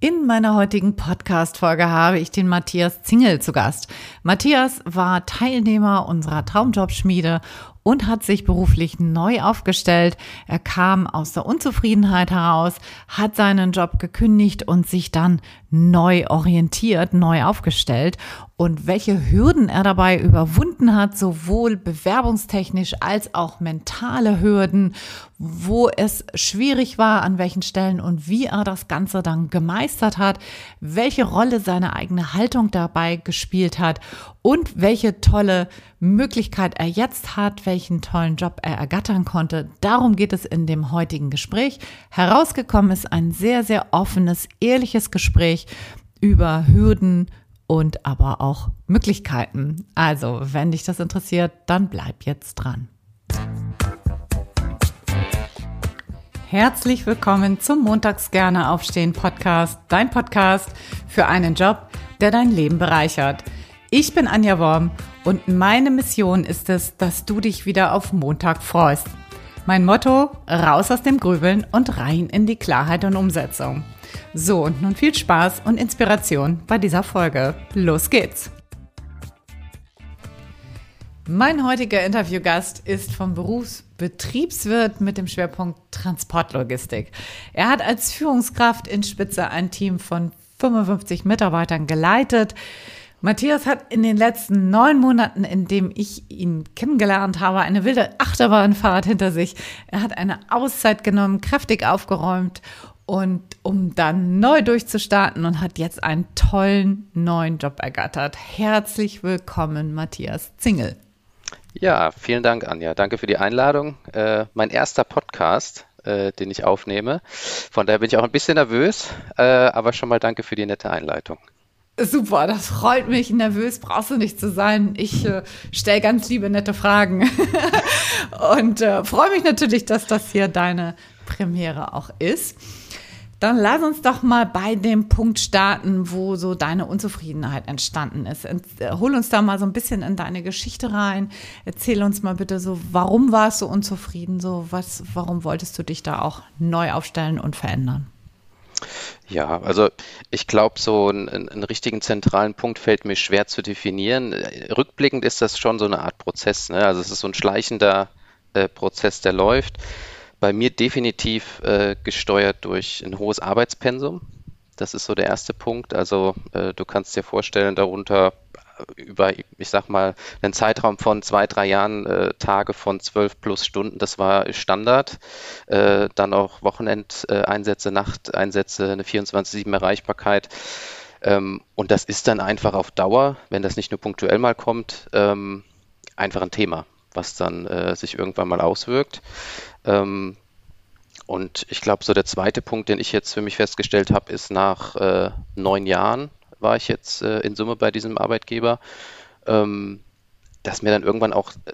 In meiner heutigen Podcast-Folge habe ich den Matthias Zingel zu Gast. Matthias war Teilnehmer unserer Traumjobschmiede und hat sich beruflich neu aufgestellt. Er kam aus der Unzufriedenheit heraus, hat seinen Job gekündigt und sich dann neu orientiert, neu aufgestellt und welche Hürden er dabei überwunden hat, sowohl bewerbungstechnisch als auch mentale Hürden, wo es schwierig war, an welchen Stellen und wie er das Ganze dann gemeistert hat, welche Rolle seine eigene Haltung dabei gespielt hat und welche tolle Möglichkeit er jetzt hat, welchen tollen Job er ergattern konnte. Darum geht es in dem heutigen Gespräch. Herausgekommen ist ein sehr, sehr offenes, ehrliches Gespräch über Hürden, und aber auch Möglichkeiten. Also, wenn dich das interessiert, dann bleib jetzt dran. Herzlich willkommen zum Montags gerne aufstehen Podcast, dein Podcast für einen Job, der dein Leben bereichert. Ich bin Anja Worm und meine Mission ist es, dass du dich wieder auf Montag freust. Mein Motto, raus aus dem Grübeln und rein in die Klarheit und Umsetzung. So, und nun viel Spaß und Inspiration bei dieser Folge. Los geht's! Mein heutiger Interviewgast ist vom Berufsbetriebswirt mit dem Schwerpunkt Transportlogistik. Er hat als Führungskraft in Spitze ein Team von 55 Mitarbeitern geleitet. Matthias hat in den letzten neun Monaten, in dem ich ihn kennengelernt habe, eine wilde Achterbahnfahrt hinter sich. Er hat eine Auszeit genommen, kräftig aufgeräumt und um dann neu durchzustarten und hat jetzt einen tollen neuen Job ergattert. Herzlich willkommen, Matthias Zingel. Ja, vielen Dank, Anja. Danke für die Einladung. Äh, mein erster Podcast, äh, den ich aufnehme. Von daher bin ich auch ein bisschen nervös, äh, aber schon mal danke für die nette Einleitung. Super, das freut mich. Nervös brauchst du nicht zu sein. Ich äh, stelle ganz liebe, nette Fragen. und äh, freue mich natürlich, dass das hier deine Premiere auch ist. Dann lass uns doch mal bei dem Punkt starten, wo so deine Unzufriedenheit entstanden ist. Äh, hol uns da mal so ein bisschen in deine Geschichte rein. Erzähl uns mal bitte so, warum warst du unzufrieden? So, was, warum wolltest du dich da auch neu aufstellen und verändern? Ja, also ich glaube, so einen, einen, richtigen zentralen Punkt fällt mir schwer zu definieren. Rückblickend ist das schon so eine Art Prozess. Ne? Also es ist so ein schleichender äh, Prozess, der läuft bei mir definitiv äh, gesteuert durch ein hohes Arbeitspensum. Das ist so der erste Punkt. Also äh, du kannst dir vorstellen, darunter über, ich sag mal, einen Zeitraum von zwei, drei Jahren äh, Tage von zwölf plus Stunden, das war Standard. Äh, dann auch Wochenendeinsätze, Nachteinsätze, eine 24-7 Erreichbarkeit. Ähm, und das ist dann einfach auf Dauer, wenn das nicht nur punktuell mal kommt, ähm, einfach ein Thema, was dann äh, sich irgendwann mal auswirkt. Ähm, und ich glaube, so der zweite Punkt, den ich jetzt für mich festgestellt habe, ist nach äh, neun Jahren war ich jetzt äh, in Summe bei diesem Arbeitgeber, ähm, dass mir dann irgendwann auch äh,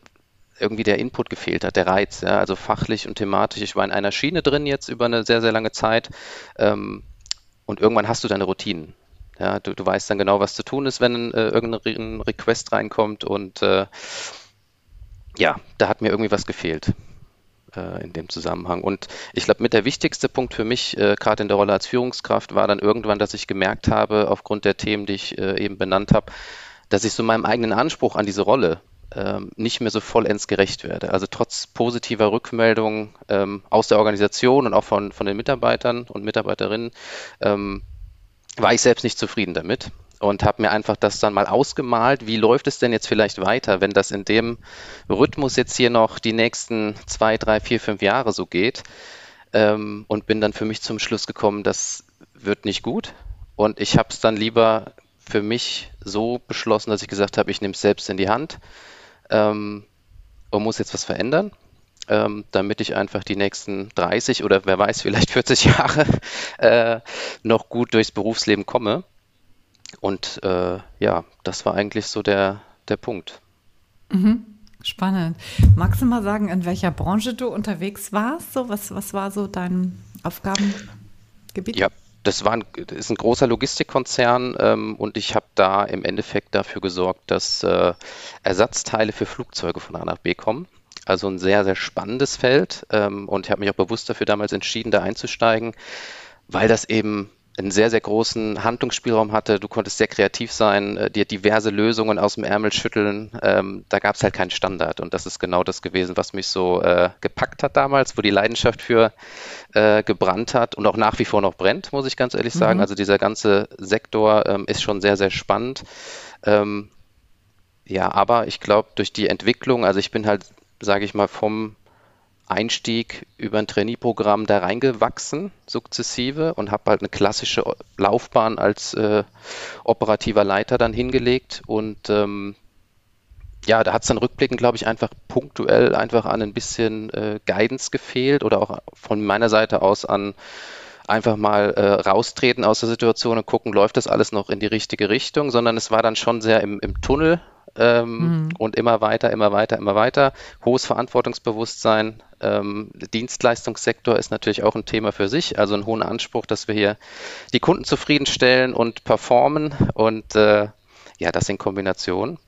irgendwie der Input gefehlt hat, der Reiz, ja, also fachlich und thematisch. Ich war in einer Schiene drin jetzt über eine sehr, sehr lange Zeit ähm, und irgendwann hast du deine Routinen. Ja, du, du weißt dann genau, was zu tun ist, wenn äh, irgendein Request reinkommt und äh, ja, da hat mir irgendwie was gefehlt äh, in dem Zusammenhang. Und ich glaube, mit der wichtigste Punkt für mich, äh, gerade in der Rolle als Führungskraft, war dann irgendwann, dass ich gemerkt habe, aufgrund der Themen, die ich äh, eben benannt habe, dass ich so meinem eigenen Anspruch an diese Rolle ähm, nicht mehr so vollends gerecht werde. Also trotz positiver Rückmeldungen ähm, aus der Organisation und auch von, von den Mitarbeitern und Mitarbeiterinnen ähm, war ich selbst nicht zufrieden damit und habe mir einfach das dann mal ausgemalt, wie läuft es denn jetzt vielleicht weiter, wenn das in dem Rhythmus jetzt hier noch die nächsten zwei, drei, vier, fünf Jahre so geht. Ähm, und bin dann für mich zum Schluss gekommen, das wird nicht gut. Und ich habe es dann lieber für mich so beschlossen, dass ich gesagt habe, ich nehme es selbst in die Hand ähm, und muss jetzt was verändern. Ähm, damit ich einfach die nächsten 30 oder wer weiß, vielleicht 40 Jahre äh, noch gut durchs Berufsleben komme. Und äh, ja, das war eigentlich so der, der Punkt. Mhm. Spannend. Magst du mal sagen, in welcher Branche du unterwegs warst? So, was, was war so dein Aufgabengebiet? Ja, das, war ein, das ist ein großer Logistikkonzern ähm, und ich habe da im Endeffekt dafür gesorgt, dass äh, Ersatzteile für Flugzeuge von A nach B kommen. Also ein sehr, sehr spannendes Feld ähm, und ich habe mich auch bewusst dafür damals entschieden, da einzusteigen, weil das eben einen sehr, sehr großen Handlungsspielraum hatte. Du konntest sehr kreativ sein, äh, dir diverse Lösungen aus dem Ärmel schütteln. Ähm, da gab es halt keinen Standard. Und das ist genau das gewesen, was mich so äh, gepackt hat damals, wo die Leidenschaft für äh, gebrannt hat und auch nach wie vor noch brennt, muss ich ganz ehrlich sagen. Mhm. Also dieser ganze Sektor ähm, ist schon sehr, sehr spannend. Ähm, ja, aber ich glaube, durch die Entwicklung, also ich bin halt, sage ich mal, vom Einstieg über ein Trainee-Programm da reingewachsen, sukzessive, und habe halt eine klassische Laufbahn als äh, operativer Leiter dann hingelegt. Und ähm, ja, da hat es dann rückblickend, glaube ich, einfach punktuell einfach an ein bisschen äh, Guidance gefehlt oder auch von meiner Seite aus an einfach mal äh, raustreten aus der Situation und gucken, läuft das alles noch in die richtige Richtung, sondern es war dann schon sehr im, im Tunnel ähm, mhm. und immer weiter, immer weiter, immer weiter. Hohes Verantwortungsbewusstsein. Ähm, Dienstleistungssektor ist natürlich auch ein Thema für sich, also ein hohen Anspruch, dass wir hier die Kunden zufriedenstellen und performen und äh, ja, das in Kombination.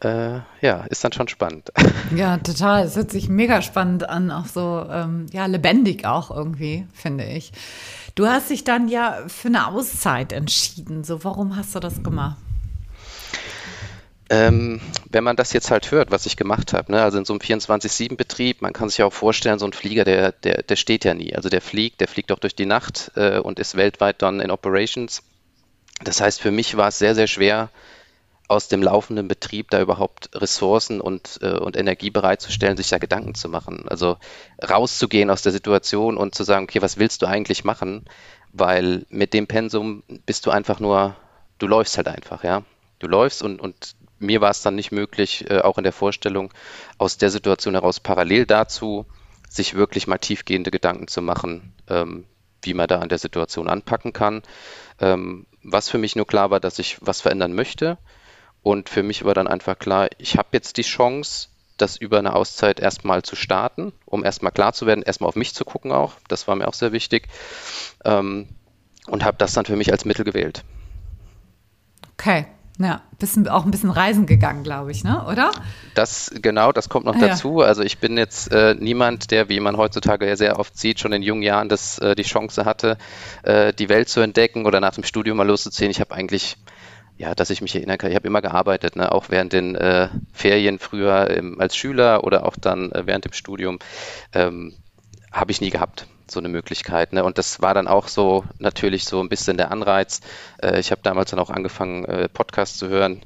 Äh, ja, ist dann schon spannend. Ja, total. Es hört sich mega spannend an, auch so ähm, ja, lebendig auch irgendwie, finde ich. Du hast dich dann ja für eine Auszeit entschieden. So, warum hast du das gemacht? Ähm, wenn man das jetzt halt hört, was ich gemacht habe, ne, also in so einem 24-7-Betrieb, man kann sich ja auch vorstellen, so ein Flieger, der, der, der steht ja nie. Also der fliegt, der fliegt auch durch die Nacht äh, und ist weltweit dann in Operations. Das heißt, für mich war es sehr, sehr schwer, aus dem laufenden Betrieb da überhaupt Ressourcen und, äh, und Energie bereitzustellen, sich da Gedanken zu machen. Also rauszugehen aus der Situation und zu sagen, okay, was willst du eigentlich machen? Weil mit dem Pensum bist du einfach nur, du läufst halt einfach, ja. Du läufst und, und mir war es dann nicht möglich, äh, auch in der Vorstellung, aus der Situation heraus parallel dazu, sich wirklich mal tiefgehende Gedanken zu machen, ähm, wie man da an der Situation anpacken kann. Ähm, was für mich nur klar war, dass ich was verändern möchte. Und für mich war dann einfach klar, ich habe jetzt die Chance, das über eine Auszeit erstmal zu starten, um erstmal klar zu werden, erstmal auf mich zu gucken auch. Das war mir auch sehr wichtig. Ähm, und habe das dann für mich als Mittel gewählt. Okay, ja, bisschen, auch ein bisschen reisen gegangen, glaube ich, ne? oder? Das, genau, das kommt noch ah, dazu. Also ich bin jetzt äh, niemand, der, wie man heutzutage ja sehr oft sieht, schon in jungen Jahren das, äh, die Chance hatte, äh, die Welt zu entdecken oder nach dem Studium mal loszuziehen. Ich habe eigentlich, ja, dass ich mich erinnern kann, ich habe immer gearbeitet, ne? auch während den äh, Ferien früher im, als Schüler oder auch dann äh, während dem Studium. Ähm, habe ich nie gehabt so eine Möglichkeit. Ne? Und das war dann auch so natürlich so ein bisschen der Anreiz. Äh, ich habe damals dann auch angefangen, äh, Podcasts zu hören.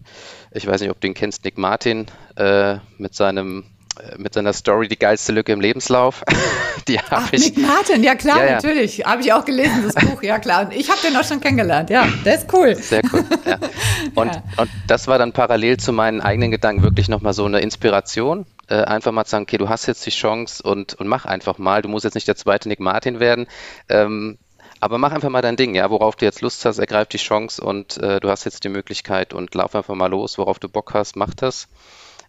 Ich weiß nicht, ob du ihn kennst, Nick Martin äh, mit seinem äh, mit seiner Story die geilste Lücke im Lebenslauf. die habe ich. Nick Martin, ja klar, ja, ja. natürlich. Habe ich auch gelesen, das Buch, ja klar. Und ich habe den auch schon kennengelernt, ja, der ist cool. Sehr cool. Ja. Und, und das war dann parallel zu meinen eigenen Gedanken wirklich nochmal so eine Inspiration. Äh, einfach mal zu sagen, okay, du hast jetzt die Chance und, und mach einfach mal. Du musst jetzt nicht der zweite Nick Martin werden. Ähm, aber mach einfach mal dein Ding, ja, worauf du jetzt Lust hast, ergreif die Chance und äh, du hast jetzt die Möglichkeit und lauf einfach mal los, worauf du Bock hast, mach das.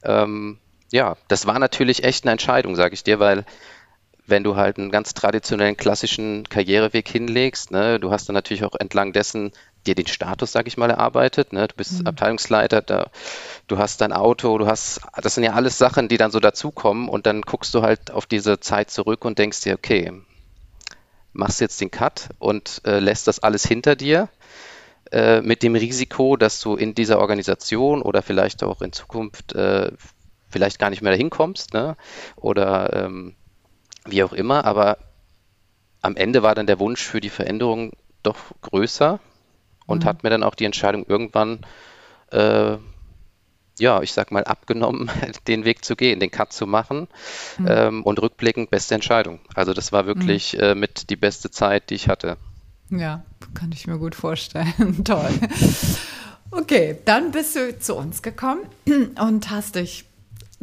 Ähm, ja, das war natürlich echt eine Entscheidung, sage ich dir, weil wenn du halt einen ganz traditionellen, klassischen Karriereweg hinlegst, ne, du hast dann natürlich auch entlang dessen dir den Status, sage ich mal, erarbeitet. Ne? Du bist mhm. Abteilungsleiter, da, du hast dein Auto, du hast, das sind ja alles Sachen, die dann so dazukommen und dann guckst du halt auf diese Zeit zurück und denkst dir, okay, machst jetzt den Cut und äh, lässt das alles hinter dir äh, mit dem Risiko, dass du in dieser Organisation oder vielleicht auch in Zukunft äh, vielleicht gar nicht mehr dahin kommst ne? oder ähm, wie auch immer, aber am Ende war dann der Wunsch für die Veränderung doch größer und mhm. hat mir dann auch die Entscheidung irgendwann, äh, ja, ich sag mal, abgenommen, den Weg zu gehen, den Cut zu machen mhm. ähm, und rückblickend beste Entscheidung. Also das war wirklich mhm. äh, mit die beste Zeit, die ich hatte. Ja, kann ich mir gut vorstellen. Toll. Okay, dann bist du zu uns gekommen und hast dich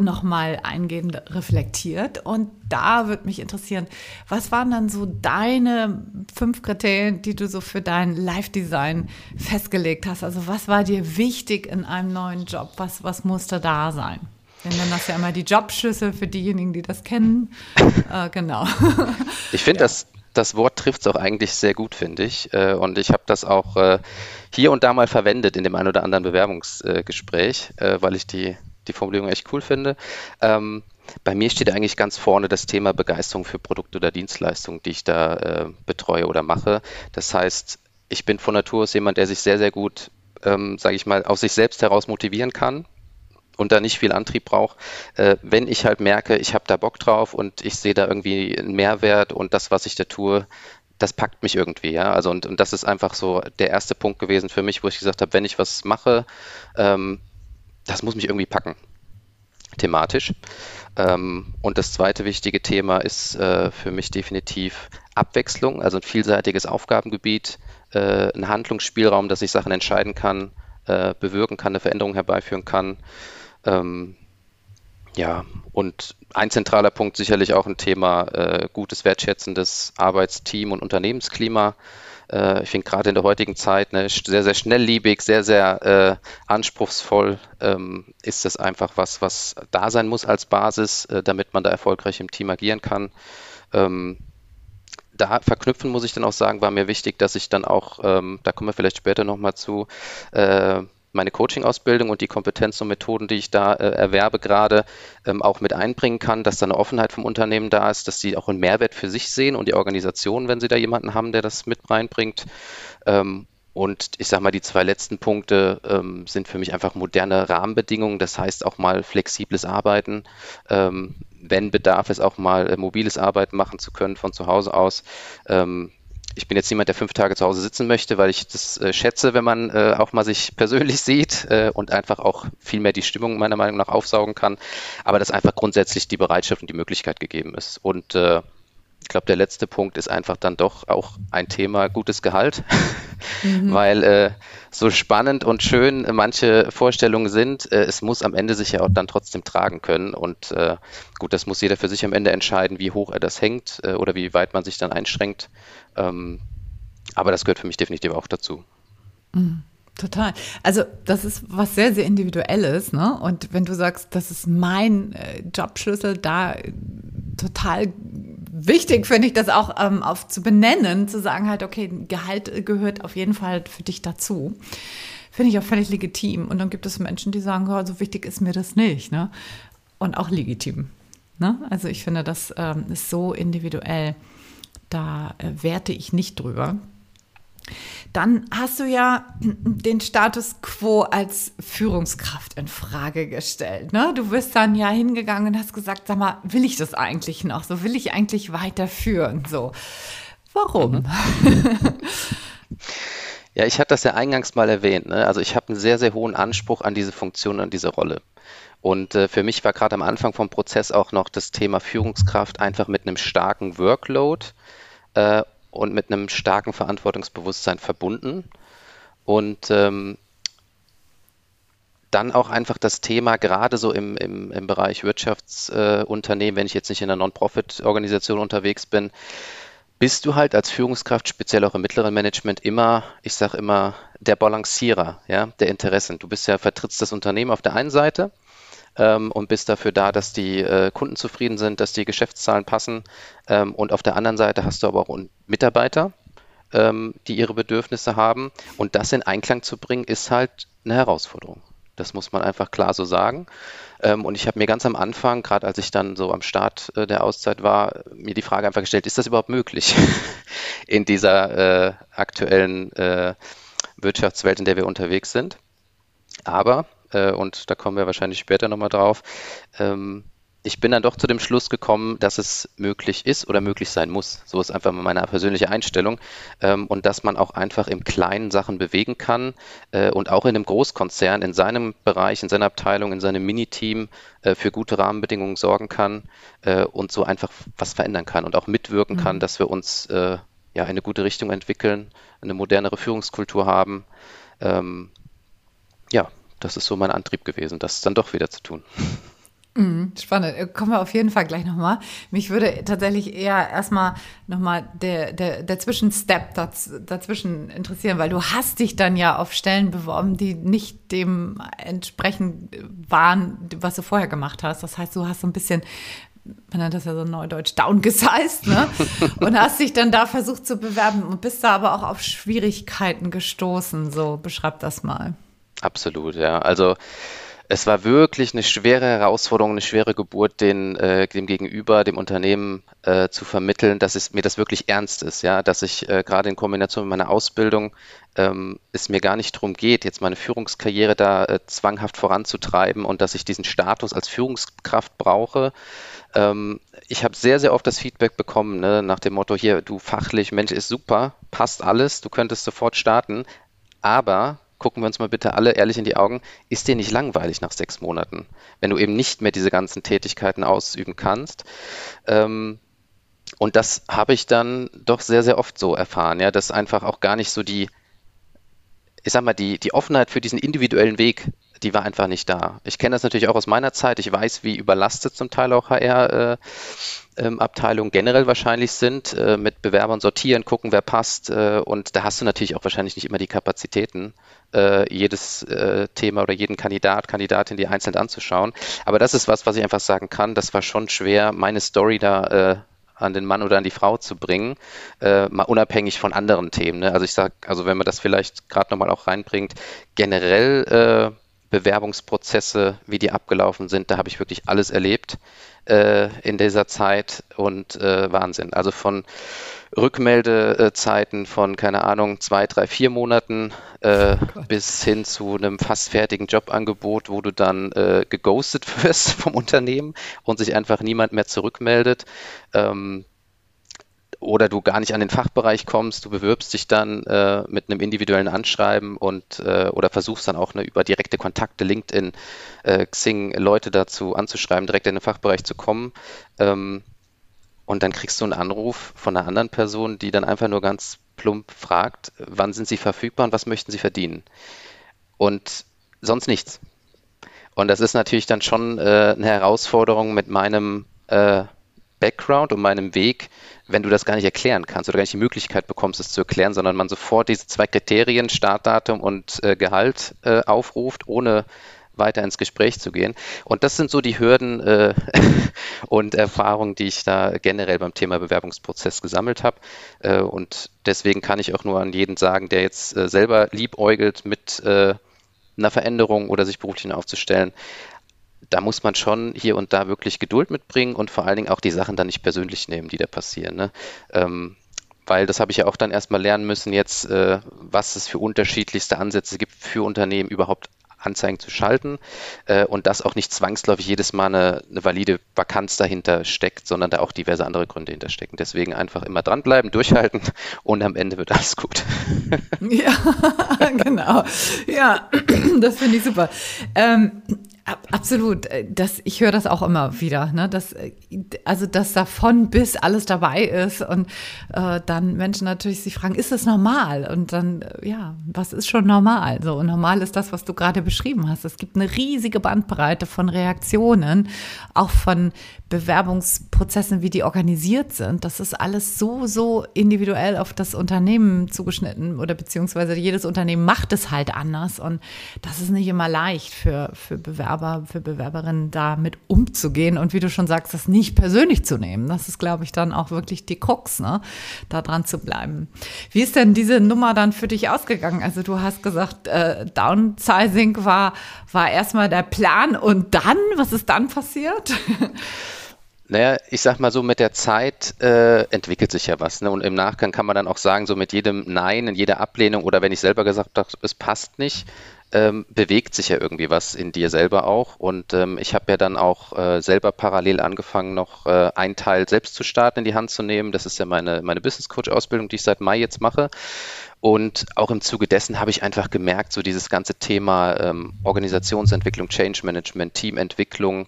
nochmal eingehend reflektiert. Und da würde mich interessieren, was waren dann so deine fünf Kriterien, die du so für dein Live-Design festgelegt hast? Also was war dir wichtig in einem neuen Job? Was, was musste da sein? Wir nennen das ja immer die Jobschlüssel für diejenigen, die das kennen. Äh, genau. Ich finde, ja. das, das Wort trifft es auch eigentlich sehr gut, finde ich. Äh, und ich habe das auch äh, hier und da mal verwendet in dem ein oder anderen Bewerbungsgespräch, äh, weil ich die die Formulierung echt cool finde. Ähm, bei mir steht eigentlich ganz vorne das Thema Begeisterung für Produkte oder Dienstleistungen, die ich da äh, betreue oder mache. Das heißt, ich bin von Natur aus jemand, der sich sehr, sehr gut, ähm, sage ich mal, aus sich selbst heraus motivieren kann und da nicht viel Antrieb braucht. Äh, wenn ich halt merke, ich habe da Bock drauf und ich sehe da irgendwie einen Mehrwert und das, was ich da tue, das packt mich irgendwie, ja. Also und, und das ist einfach so der erste Punkt gewesen für mich, wo ich gesagt habe, wenn ich was mache, ähm, das muss mich irgendwie packen, thematisch. Ähm, und das zweite wichtige Thema ist äh, für mich definitiv Abwechslung, also ein vielseitiges Aufgabengebiet, äh, ein Handlungsspielraum, dass ich Sachen entscheiden kann, äh, bewirken kann, eine Veränderung herbeiführen kann. Ähm, ja, und ein zentraler Punkt sicherlich auch ein Thema äh, gutes, wertschätzendes Arbeitsteam und Unternehmensklima. Äh, ich finde gerade in der heutigen Zeit ne, sehr, sehr schnellliebig, sehr, sehr äh, anspruchsvoll ähm, ist das einfach was, was da sein muss als Basis, äh, damit man da erfolgreich im Team agieren kann. Ähm, da verknüpfen muss ich dann auch sagen, war mir wichtig, dass ich dann auch, ähm, da kommen wir vielleicht später nochmal zu, äh, meine Coaching-Ausbildung und die Kompetenzen und Methoden, die ich da äh, erwerbe, gerade ähm, auch mit einbringen kann, dass da eine Offenheit vom Unternehmen da ist, dass sie auch einen Mehrwert für sich sehen und die Organisation, wenn sie da jemanden haben, der das mit reinbringt. Ähm, und ich sage mal, die zwei letzten Punkte ähm, sind für mich einfach moderne Rahmenbedingungen, das heißt auch mal flexibles Arbeiten, ähm, wenn Bedarf ist, auch mal äh, mobiles Arbeiten machen zu können von zu Hause aus. Ähm, ich bin jetzt niemand, der fünf Tage zu Hause sitzen möchte, weil ich das äh, schätze, wenn man äh, auch mal sich persönlich sieht äh, und einfach auch viel mehr die Stimmung meiner Meinung nach aufsaugen kann. Aber dass einfach grundsätzlich die Bereitschaft und die Möglichkeit gegeben ist. Und äh, ich glaube, der letzte Punkt ist einfach dann doch auch ein Thema gutes Gehalt, mhm. weil äh, so spannend und schön manche Vorstellungen sind, äh, es muss am Ende sich ja auch dann trotzdem tragen können. Und äh, gut, das muss jeder für sich am Ende entscheiden, wie hoch er das hängt äh, oder wie weit man sich dann einschränkt. Ähm, aber das gehört für mich definitiv auch dazu. Mhm. Total. Also das ist was sehr, sehr individuelles. Ne? Und wenn du sagst, das ist mein äh, Jobschlüssel, da äh, total wichtig finde ich das auch ähm, auf zu benennen, zu sagen halt, okay, Gehalt gehört auf jeden Fall für dich dazu. Finde ich auch völlig legitim. Und dann gibt es Menschen, die sagen, oh, so wichtig ist mir das nicht. Ne? Und auch legitim. Ne? Also ich finde, das ähm, ist so individuell. Da äh, werte ich nicht drüber. Dann hast du ja den Status quo als Führungskraft in Frage gestellt. Ne? Du bist dann ja hingegangen und hast gesagt, sag mal, will ich das eigentlich noch? So will ich eigentlich weiterführen? So, warum? Mhm. Ja, ich hatte das ja eingangs mal erwähnt. Ne? Also ich habe einen sehr, sehr hohen Anspruch an diese Funktion, an diese Rolle. Und äh, für mich war gerade am Anfang vom Prozess auch noch das Thema Führungskraft einfach mit einem starken Workload äh, und mit einem starken Verantwortungsbewusstsein verbunden. Und ähm, dann auch einfach das Thema, gerade so im, im, im Bereich Wirtschaftsunternehmen, äh, wenn ich jetzt nicht in einer Non-Profit-Organisation unterwegs bin, bist du halt als Führungskraft, speziell auch im mittleren Management, immer, ich sage immer, der Balancierer ja, der Interessen. Du bist ja, vertrittst das Unternehmen auf der einen Seite ähm, und bist dafür da, dass die äh, Kunden zufrieden sind, dass die Geschäftszahlen passen. Ähm, und auf der anderen Seite hast du aber auch Mitarbeiter, ähm, die ihre Bedürfnisse haben. Und das in Einklang zu bringen, ist halt eine Herausforderung. Das muss man einfach klar so sagen. Ähm, und ich habe mir ganz am Anfang, gerade als ich dann so am Start äh, der Auszeit war, mir die Frage einfach gestellt, ist das überhaupt möglich in dieser äh, aktuellen äh, Wirtschaftswelt, in der wir unterwegs sind? Aber äh, und da kommen wir wahrscheinlich später nochmal drauf. Ähm, ich bin dann doch zu dem Schluss gekommen, dass es möglich ist oder möglich sein muss. So ist einfach meine persönliche Einstellung. Ähm, und dass man auch einfach im Kleinen Sachen bewegen kann äh, und auch in einem Großkonzern, in seinem Bereich, in seiner Abteilung, in seinem Miniteam äh, für gute Rahmenbedingungen sorgen kann äh, und so einfach was verändern kann und auch mitwirken mhm. kann, dass wir uns ja in eine gute Richtung entwickeln, eine modernere Führungskultur haben. Ähm, ja, das ist so mein Antrieb gewesen, das dann doch wieder zu tun. Mhm, spannend. Äh, kommen wir auf jeden Fall gleich nochmal. Mich würde tatsächlich eher erstmal nochmal der, der, der Zwischenstep daz, dazwischen interessieren, weil du hast dich dann ja auf Stellen beworben, die nicht dem entsprechend waren, was du vorher gemacht hast. Das heißt, du hast so ein bisschen man nennt das ja so neudeutsch, downgesized, ne? Und hast dich dann da versucht zu bewerben und bist da aber auch auf Schwierigkeiten gestoßen. So, beschreib das mal. Absolut, ja. Also es war wirklich eine schwere Herausforderung, eine schwere Geburt, den, äh, dem Gegenüber, dem Unternehmen äh, zu vermitteln, dass es mir das wirklich ernst ist, ja, dass ich äh, gerade in Kombination mit meiner Ausbildung ähm, es mir gar nicht darum geht, jetzt meine Führungskarriere da äh, zwanghaft voranzutreiben und dass ich diesen Status als Führungskraft brauche. Ähm, ich habe sehr, sehr oft das Feedback bekommen, ne, nach dem Motto, hier, du fachlich, Mensch, ist super, passt alles, du könntest sofort starten, aber gucken wir uns mal bitte alle ehrlich in die Augen, ist dir nicht langweilig nach sechs Monaten, wenn du eben nicht mehr diese ganzen Tätigkeiten ausüben kannst? Ähm, und das habe ich dann doch sehr, sehr oft so erfahren, ja, dass einfach auch gar nicht so die, ich sag mal, die, die Offenheit für diesen individuellen Weg, die war einfach nicht da. Ich kenne das natürlich auch aus meiner Zeit. Ich weiß, wie überlastet zum Teil auch HR äh, ähm, generell wahrscheinlich sind, äh, mit Bewerbern sortieren, gucken, wer passt. Äh, und da hast du natürlich auch wahrscheinlich nicht immer die Kapazitäten, äh, jedes äh, Thema oder jeden Kandidat, Kandidatin, die einzeln anzuschauen. Aber das ist was, was ich einfach sagen kann. Das war schon schwer, meine Story da äh, an den Mann oder an die Frau zu bringen, äh, mal unabhängig von anderen Themen. Ne? Also ich sage, also wenn man das vielleicht gerade nochmal auch reinbringt, generell Bewerbungsprozesse, wie die abgelaufen sind, da habe ich wirklich alles erlebt äh, in dieser Zeit und äh, Wahnsinn. Also von Rückmeldezeiten von, keine Ahnung, zwei, drei, vier Monaten äh, oh bis hin zu einem fast fertigen Jobangebot, wo du dann äh, geghostet wirst vom Unternehmen und sich einfach niemand mehr zurückmeldet. Ähm, oder du gar nicht an den Fachbereich kommst, du bewirbst dich dann äh, mit einem individuellen Anschreiben und äh, oder versuchst dann auch eine, über direkte Kontakte, LinkedIn, äh, Xing, Leute dazu anzuschreiben, direkt in den Fachbereich zu kommen. Ähm, und dann kriegst du einen Anruf von einer anderen Person, die dann einfach nur ganz plump fragt, wann sind sie verfügbar und was möchten sie verdienen? Und sonst nichts. Und das ist natürlich dann schon äh, eine Herausforderung mit meinem äh, Background und meinem Weg, wenn du das gar nicht erklären kannst oder gar nicht die Möglichkeit bekommst, es zu erklären, sondern man sofort diese zwei Kriterien, Startdatum und äh, Gehalt, äh, aufruft, ohne weiter ins Gespräch zu gehen. Und das sind so die Hürden äh, und Erfahrungen, die ich da generell beim Thema Bewerbungsprozess gesammelt habe. Äh, und deswegen kann ich auch nur an jeden sagen, der jetzt äh, selber liebäugelt mit äh, einer Veränderung oder sich beruflich aufzustellen, da muss man schon hier und da wirklich Geduld mitbringen und vor allen Dingen auch die Sachen dann nicht persönlich nehmen, die da passieren. Ne? Ähm, weil das habe ich ja auch dann erstmal lernen müssen jetzt, äh, was es für unterschiedlichste Ansätze gibt für Unternehmen überhaupt Anzeigen zu schalten äh, und dass auch nicht zwangsläufig jedes Mal eine, eine, valide Vakanz dahinter steckt, sondern da auch diverse andere Gründe hinterstecken. Deswegen einfach immer dranbleiben, durchhalten und am Ende wird alles gut. Ja, genau. Ja, das finde ich super. Ähm, Absolut. Äh, das, ich höre das auch immer wieder, ne? dass, äh, also dass davon bis alles dabei ist und äh, dann Menschen natürlich sich fragen, ist das normal? Und dann, äh, ja, was ist schon normal? So, und normal ist das, was du gerade beschrieben hast. Es gibt eine riesige Bandbreite von Reaktionen, auch von Bewerbungsprozessen, wie die organisiert sind. Das ist alles so, so individuell auf das Unternehmen zugeschnitten oder beziehungsweise jedes Unternehmen macht es halt anders und das ist nicht immer leicht für, für Bewerber für Bewerberinnen damit umzugehen und wie du schon sagst, das nicht persönlich zu nehmen. Das ist, glaube ich, dann auch wirklich die Krux, ne? da dran zu bleiben. Wie ist denn diese Nummer dann für dich ausgegangen? Also du hast gesagt, äh, Downsizing war, war erstmal der Plan und dann, was ist dann passiert? Naja, ich sag mal so, mit der Zeit äh, entwickelt sich ja was. Ne? Und im Nachgang kann man dann auch sagen, so mit jedem Nein, in jeder Ablehnung oder wenn ich selber gesagt habe, es passt nicht, ähm, bewegt sich ja irgendwie was in dir selber auch. Und ähm, ich habe ja dann auch äh, selber parallel angefangen, noch äh, einen Teil selbst zu starten, in die Hand zu nehmen. Das ist ja meine, meine Business Coach-Ausbildung, die ich seit Mai jetzt mache. Und auch im Zuge dessen habe ich einfach gemerkt, so dieses ganze Thema ähm, Organisationsentwicklung, Change Management, Teamentwicklung,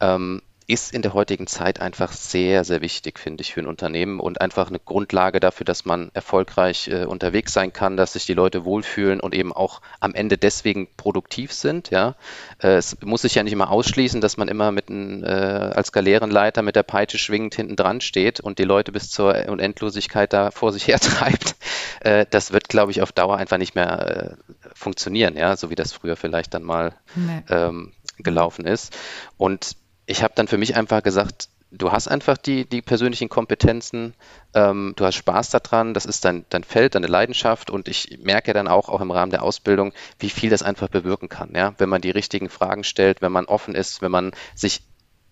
ähm, ist in der heutigen Zeit einfach sehr, sehr wichtig, finde ich, für ein Unternehmen und einfach eine Grundlage dafür, dass man erfolgreich äh, unterwegs sein kann, dass sich die Leute wohlfühlen und eben auch am Ende deswegen produktiv sind. Ja, äh, es muss sich ja nicht immer ausschließen, dass man immer mit ein, äh, als Galeerenleiter mit der Peitsche schwingend hinten dran steht und die Leute bis zur Unendlosigkeit da vor sich her treibt. Äh, das wird, glaube ich, auf Dauer einfach nicht mehr äh, funktionieren, ja, so wie das früher vielleicht dann mal nee. ähm, gelaufen ist. Und ich habe dann für mich einfach gesagt, du hast einfach die, die persönlichen Kompetenzen, ähm, du hast Spaß daran, das ist dein, dein Feld, deine Leidenschaft und ich merke dann auch, auch im Rahmen der Ausbildung, wie viel das einfach bewirken kann, ja, wenn man die richtigen Fragen stellt, wenn man offen ist, wenn man sich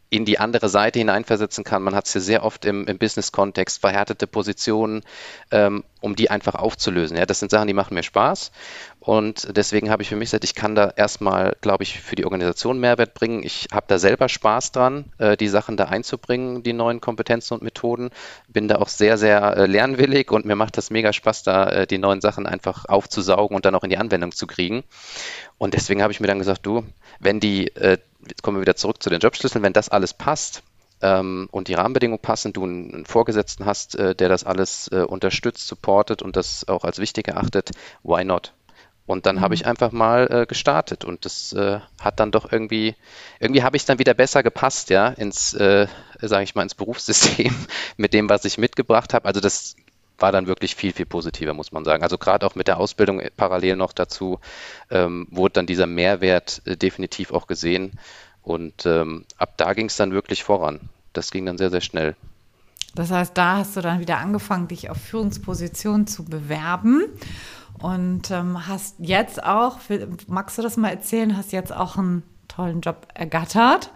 in die andere Seite hineinversetzen kann. Man hat es ja sehr oft im, im Business-Kontext, verhärtete Positionen, ähm, um die einfach aufzulösen. Ja, das sind Sachen, die machen mir Spaß. Und deswegen habe ich für mich gesagt, ich kann da erstmal, glaube ich, für die Organisation Mehrwert bringen. Ich habe da selber Spaß dran, äh, die Sachen da einzubringen, die neuen Kompetenzen und Methoden. Bin da auch sehr, sehr äh, lernwillig und mir macht das mega Spaß, da äh, die neuen Sachen einfach aufzusaugen und dann auch in die Anwendung zu kriegen. Und deswegen habe ich mir dann gesagt, du, wenn die jetzt kommen wir wieder zurück zu den Jobschlüsseln, wenn das alles passt ähm, und die Rahmenbedingungen passen, du einen, Vorgesetzten hast, der das alles unterstützt, supportet und das auch als wichtig erachtet, why not? Und dann mhm. habe ich einfach mal äh, gestartet und das äh, hat dann doch irgendwie, irgendwie habe ich dann wieder besser gepasst, ja, ins, äh, sage ich mal, ins Berufssystem mit dem, was ich mitgebracht habe. Also das war dann wirklich viel, viel positiver, muss man sagen. Also gerade auch mit der Ausbildung parallel noch dazu ähm, wurde dann dieser Mehrwert äh, definitiv auch gesehen. Und ähm, ab da ging es dann wirklich voran. Das ging dann sehr, sehr schnell. Das heißt, da hast du dann wieder angefangen, dich auf Führungspositionen zu bewerben und ähm, hast jetzt auch, magst du das mal erzählen, hast jetzt auch einen tollen Job ergattert.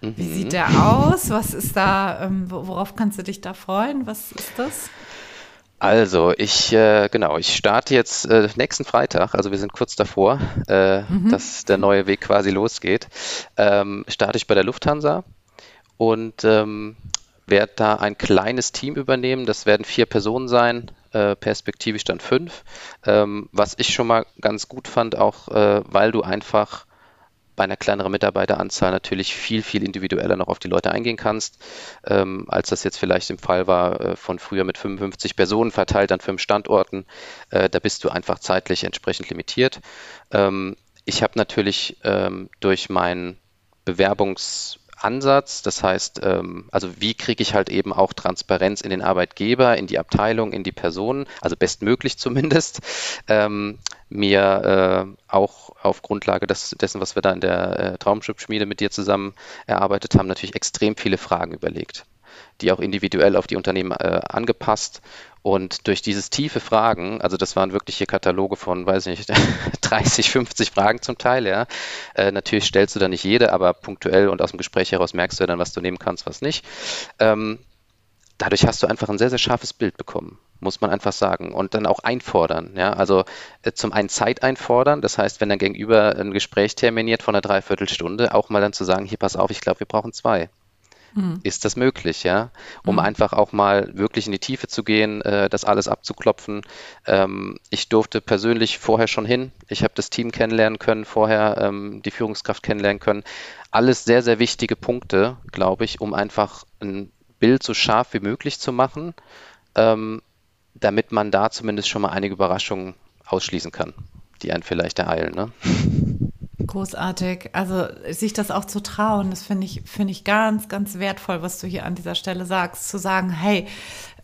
Wie sieht mhm. der aus? Was ist da, ähm, worauf kannst du dich da freuen? Was ist das? Also, ich, äh, genau, ich starte jetzt äh, nächsten Freitag, also wir sind kurz davor, äh, mhm. dass der neue Weg quasi losgeht. Ähm, starte ich bei der Lufthansa und ähm, werde da ein kleines Team übernehmen. Das werden vier Personen sein, äh, perspektivisch dann fünf. Ähm, was ich schon mal ganz gut fand, auch äh, weil du einfach bei einer kleineren Mitarbeiteranzahl natürlich viel, viel individueller noch auf die Leute eingehen kannst, ähm, als das jetzt vielleicht im Fall war äh, von früher mit 55 Personen verteilt an fünf Standorten. Äh, da bist du einfach zeitlich entsprechend limitiert. Ähm, ich habe natürlich ähm, durch meinen Bewerbungs- Ansatz. Das heißt, ähm, also wie kriege ich halt eben auch Transparenz in den Arbeitgeber, in die Abteilung, in die Personen, also bestmöglich zumindest, ähm, mir äh, auch auf Grundlage des, dessen, was wir da in der äh, Traumschiffschmiede mit dir zusammen erarbeitet haben, natürlich extrem viele Fragen überlegt die auch individuell auf die Unternehmen äh, angepasst. Und durch dieses tiefe Fragen, also das waren wirkliche Kataloge von, weiß ich nicht, 30, 50 Fragen zum Teil, ja. Äh, natürlich stellst du da nicht jede, aber punktuell und aus dem Gespräch heraus merkst du dann, was du nehmen kannst, was nicht. Ähm, dadurch hast du einfach ein sehr, sehr scharfes Bild bekommen, muss man einfach sagen. Und dann auch einfordern. Ja? Also äh, zum einen Zeit einfordern, das heißt, wenn dein Gegenüber ein Gespräch terminiert von einer Dreiviertelstunde, auch mal dann zu sagen, hier pass auf, ich glaube, wir brauchen zwei. Mhm. Ist das möglich, ja? Um mhm. einfach auch mal wirklich in die Tiefe zu gehen, äh, das alles abzuklopfen. Ähm, ich durfte persönlich vorher schon hin. Ich habe das Team kennenlernen können, vorher ähm, die Führungskraft kennenlernen können. Alles sehr, sehr wichtige Punkte, glaube ich, um einfach ein Bild so scharf wie möglich zu machen, ähm, damit man da zumindest schon mal einige Überraschungen ausschließen kann, die einen vielleicht ereilen. Ne? Großartig. Also sich das auch zu trauen, das finde ich, finde ich ganz, ganz wertvoll, was du hier an dieser Stelle sagst. Zu sagen, hey,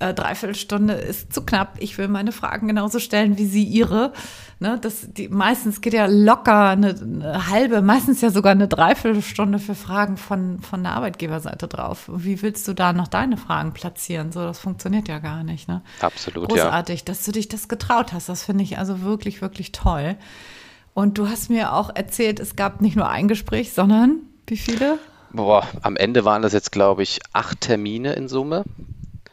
äh, Dreiviertelstunde ist zu knapp, ich will meine Fragen genauso stellen wie sie ihre. Ne, das, die, meistens geht ja locker eine, eine halbe, meistens ja sogar eine Dreiviertelstunde für Fragen von, von der Arbeitgeberseite drauf. Wie willst du da noch deine Fragen platzieren? So, das funktioniert ja gar nicht. Ne? Absolut, Großartig, ja. dass du dich das getraut hast. Das finde ich also wirklich, wirklich toll. Und du hast mir auch erzählt, es gab nicht nur ein Gespräch, sondern wie viele? Boah, am Ende waren das jetzt, glaube ich, acht Termine in Summe.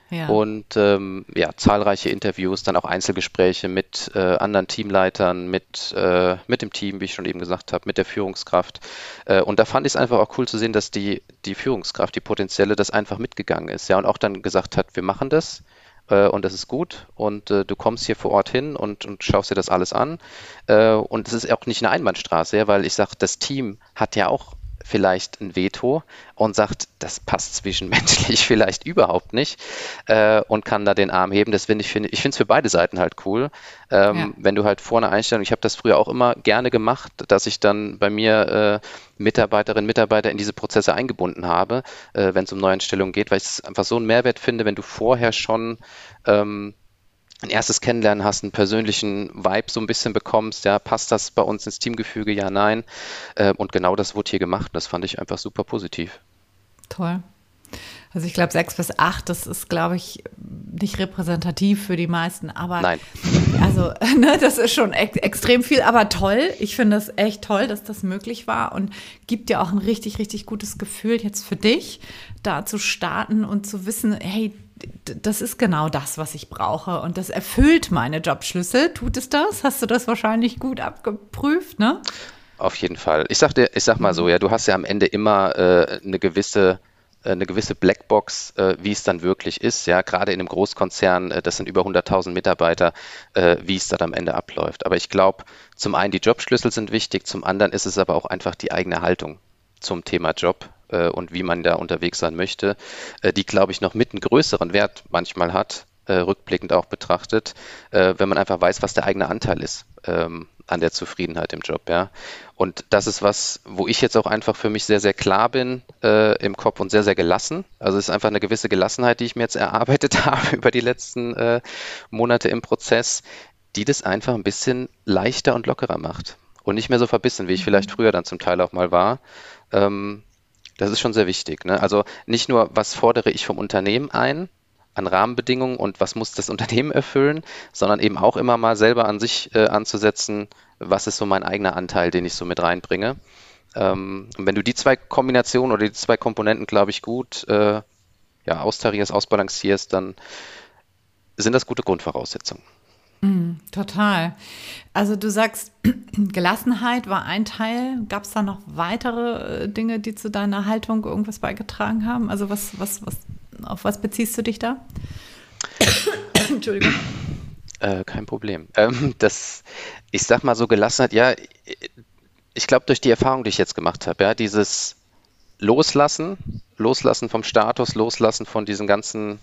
Ja. Und ähm, ja, zahlreiche Interviews, dann auch Einzelgespräche mit äh, anderen Teamleitern, mit, äh, mit dem Team, wie ich schon eben gesagt habe, mit der Führungskraft. Äh, und da fand ich es einfach auch cool zu sehen, dass die, die Führungskraft, die potenzielle, das einfach mitgegangen ist. Ja, und auch dann gesagt hat, wir machen das äh, und das ist gut und äh, du kommst hier vor Ort hin und, und schaust dir das alles an. Äh, und es ist auch nicht eine Einbahnstraße, ja, weil ich sage, das Team hat ja auch vielleicht ein Veto und sagt, das passt zwischenmenschlich vielleicht überhaupt nicht äh, und kann da den Arm heben. Das finde ich, finde ich finde es für beide Seiten halt cool. Ähm, ja. Wenn du halt vor einer Einstellung, ich habe das früher auch immer gerne gemacht, dass ich dann bei mir äh, Mitarbeiterinnen, Mitarbeiter in diese Prozesse eingebunden habe, äh, wenn es um Neueinstellungen geht, weil ich es einfach so einen Mehrwert finde, wenn du vorher schon ähm, ein erstes Kennenlernen hast, einen persönlichen Vibe so ein bisschen bekommst, ja, passt das bei uns ins Teamgefüge, ja, nein. Äh, und genau das wurde hier gemacht. Das fand ich einfach super positiv. Toll. Also ich glaube, sechs bis acht, das ist, glaube ich, nicht repräsentativ für die meisten, aber Nein. also ne, das ist schon ex extrem viel, aber toll. Ich finde es echt toll, dass das möglich war und gibt dir auch ein richtig, richtig gutes Gefühl jetzt für dich, da zu starten und zu wissen, hey, das ist genau das, was ich brauche und das erfüllt meine Jobschlüssel. Tut es das? Hast du das wahrscheinlich gut abgeprüft, ne? Auf jeden Fall. Ich sag dir, ich sag mal so, ja, du hast ja am Ende immer äh, eine gewisse äh, eine gewisse Blackbox, äh, wie es dann wirklich ist. Ja, gerade in einem Großkonzern, äh, das sind über 100.000 Mitarbeiter, wie es dann am Ende abläuft. Aber ich glaube, zum einen die Jobschlüssel sind wichtig, zum anderen ist es aber auch einfach die eigene Haltung zum Thema Job äh, und wie man da unterwegs sein möchte, äh, die, glaube ich, noch mit einen größeren Wert manchmal hat, rückblickend auch betrachtet, wenn man einfach weiß, was der eigene Anteil ist. Ähm, an der Zufriedenheit im Job, ja. Und das ist was, wo ich jetzt auch einfach für mich sehr, sehr klar bin äh, im Kopf und sehr, sehr gelassen. Also es ist einfach eine gewisse Gelassenheit, die ich mir jetzt erarbeitet habe über die letzten äh, Monate im Prozess, die das einfach ein bisschen leichter und lockerer macht. Und nicht mehr so verbissen, wie ich vielleicht mhm. früher dann zum Teil auch mal war. Ähm, das ist schon sehr wichtig. Ne? Also nicht nur, was fordere ich vom Unternehmen ein, an Rahmenbedingungen und was muss das Unternehmen erfüllen, sondern eben auch immer mal selber an sich äh, anzusetzen, was ist so mein eigener Anteil, den ich so mit reinbringe. Ähm, und wenn du die zwei Kombinationen oder die zwei Komponenten, glaube ich, gut äh, ja, austarierst, ausbalancierst, dann sind das gute Grundvoraussetzungen. Mm, total. Also du sagst, Gelassenheit war ein Teil. Gab es da noch weitere äh, Dinge, die zu deiner Haltung irgendwas beigetragen haben? Also was, was, was auf was beziehst du dich da? Entschuldigung. Äh, kein Problem. Ähm, das, ich sag mal so Gelassenheit, ja, ich glaube durch die Erfahrung, die ich jetzt gemacht habe, ja, dieses Loslassen, Loslassen vom Status, Loslassen von diesen ganzen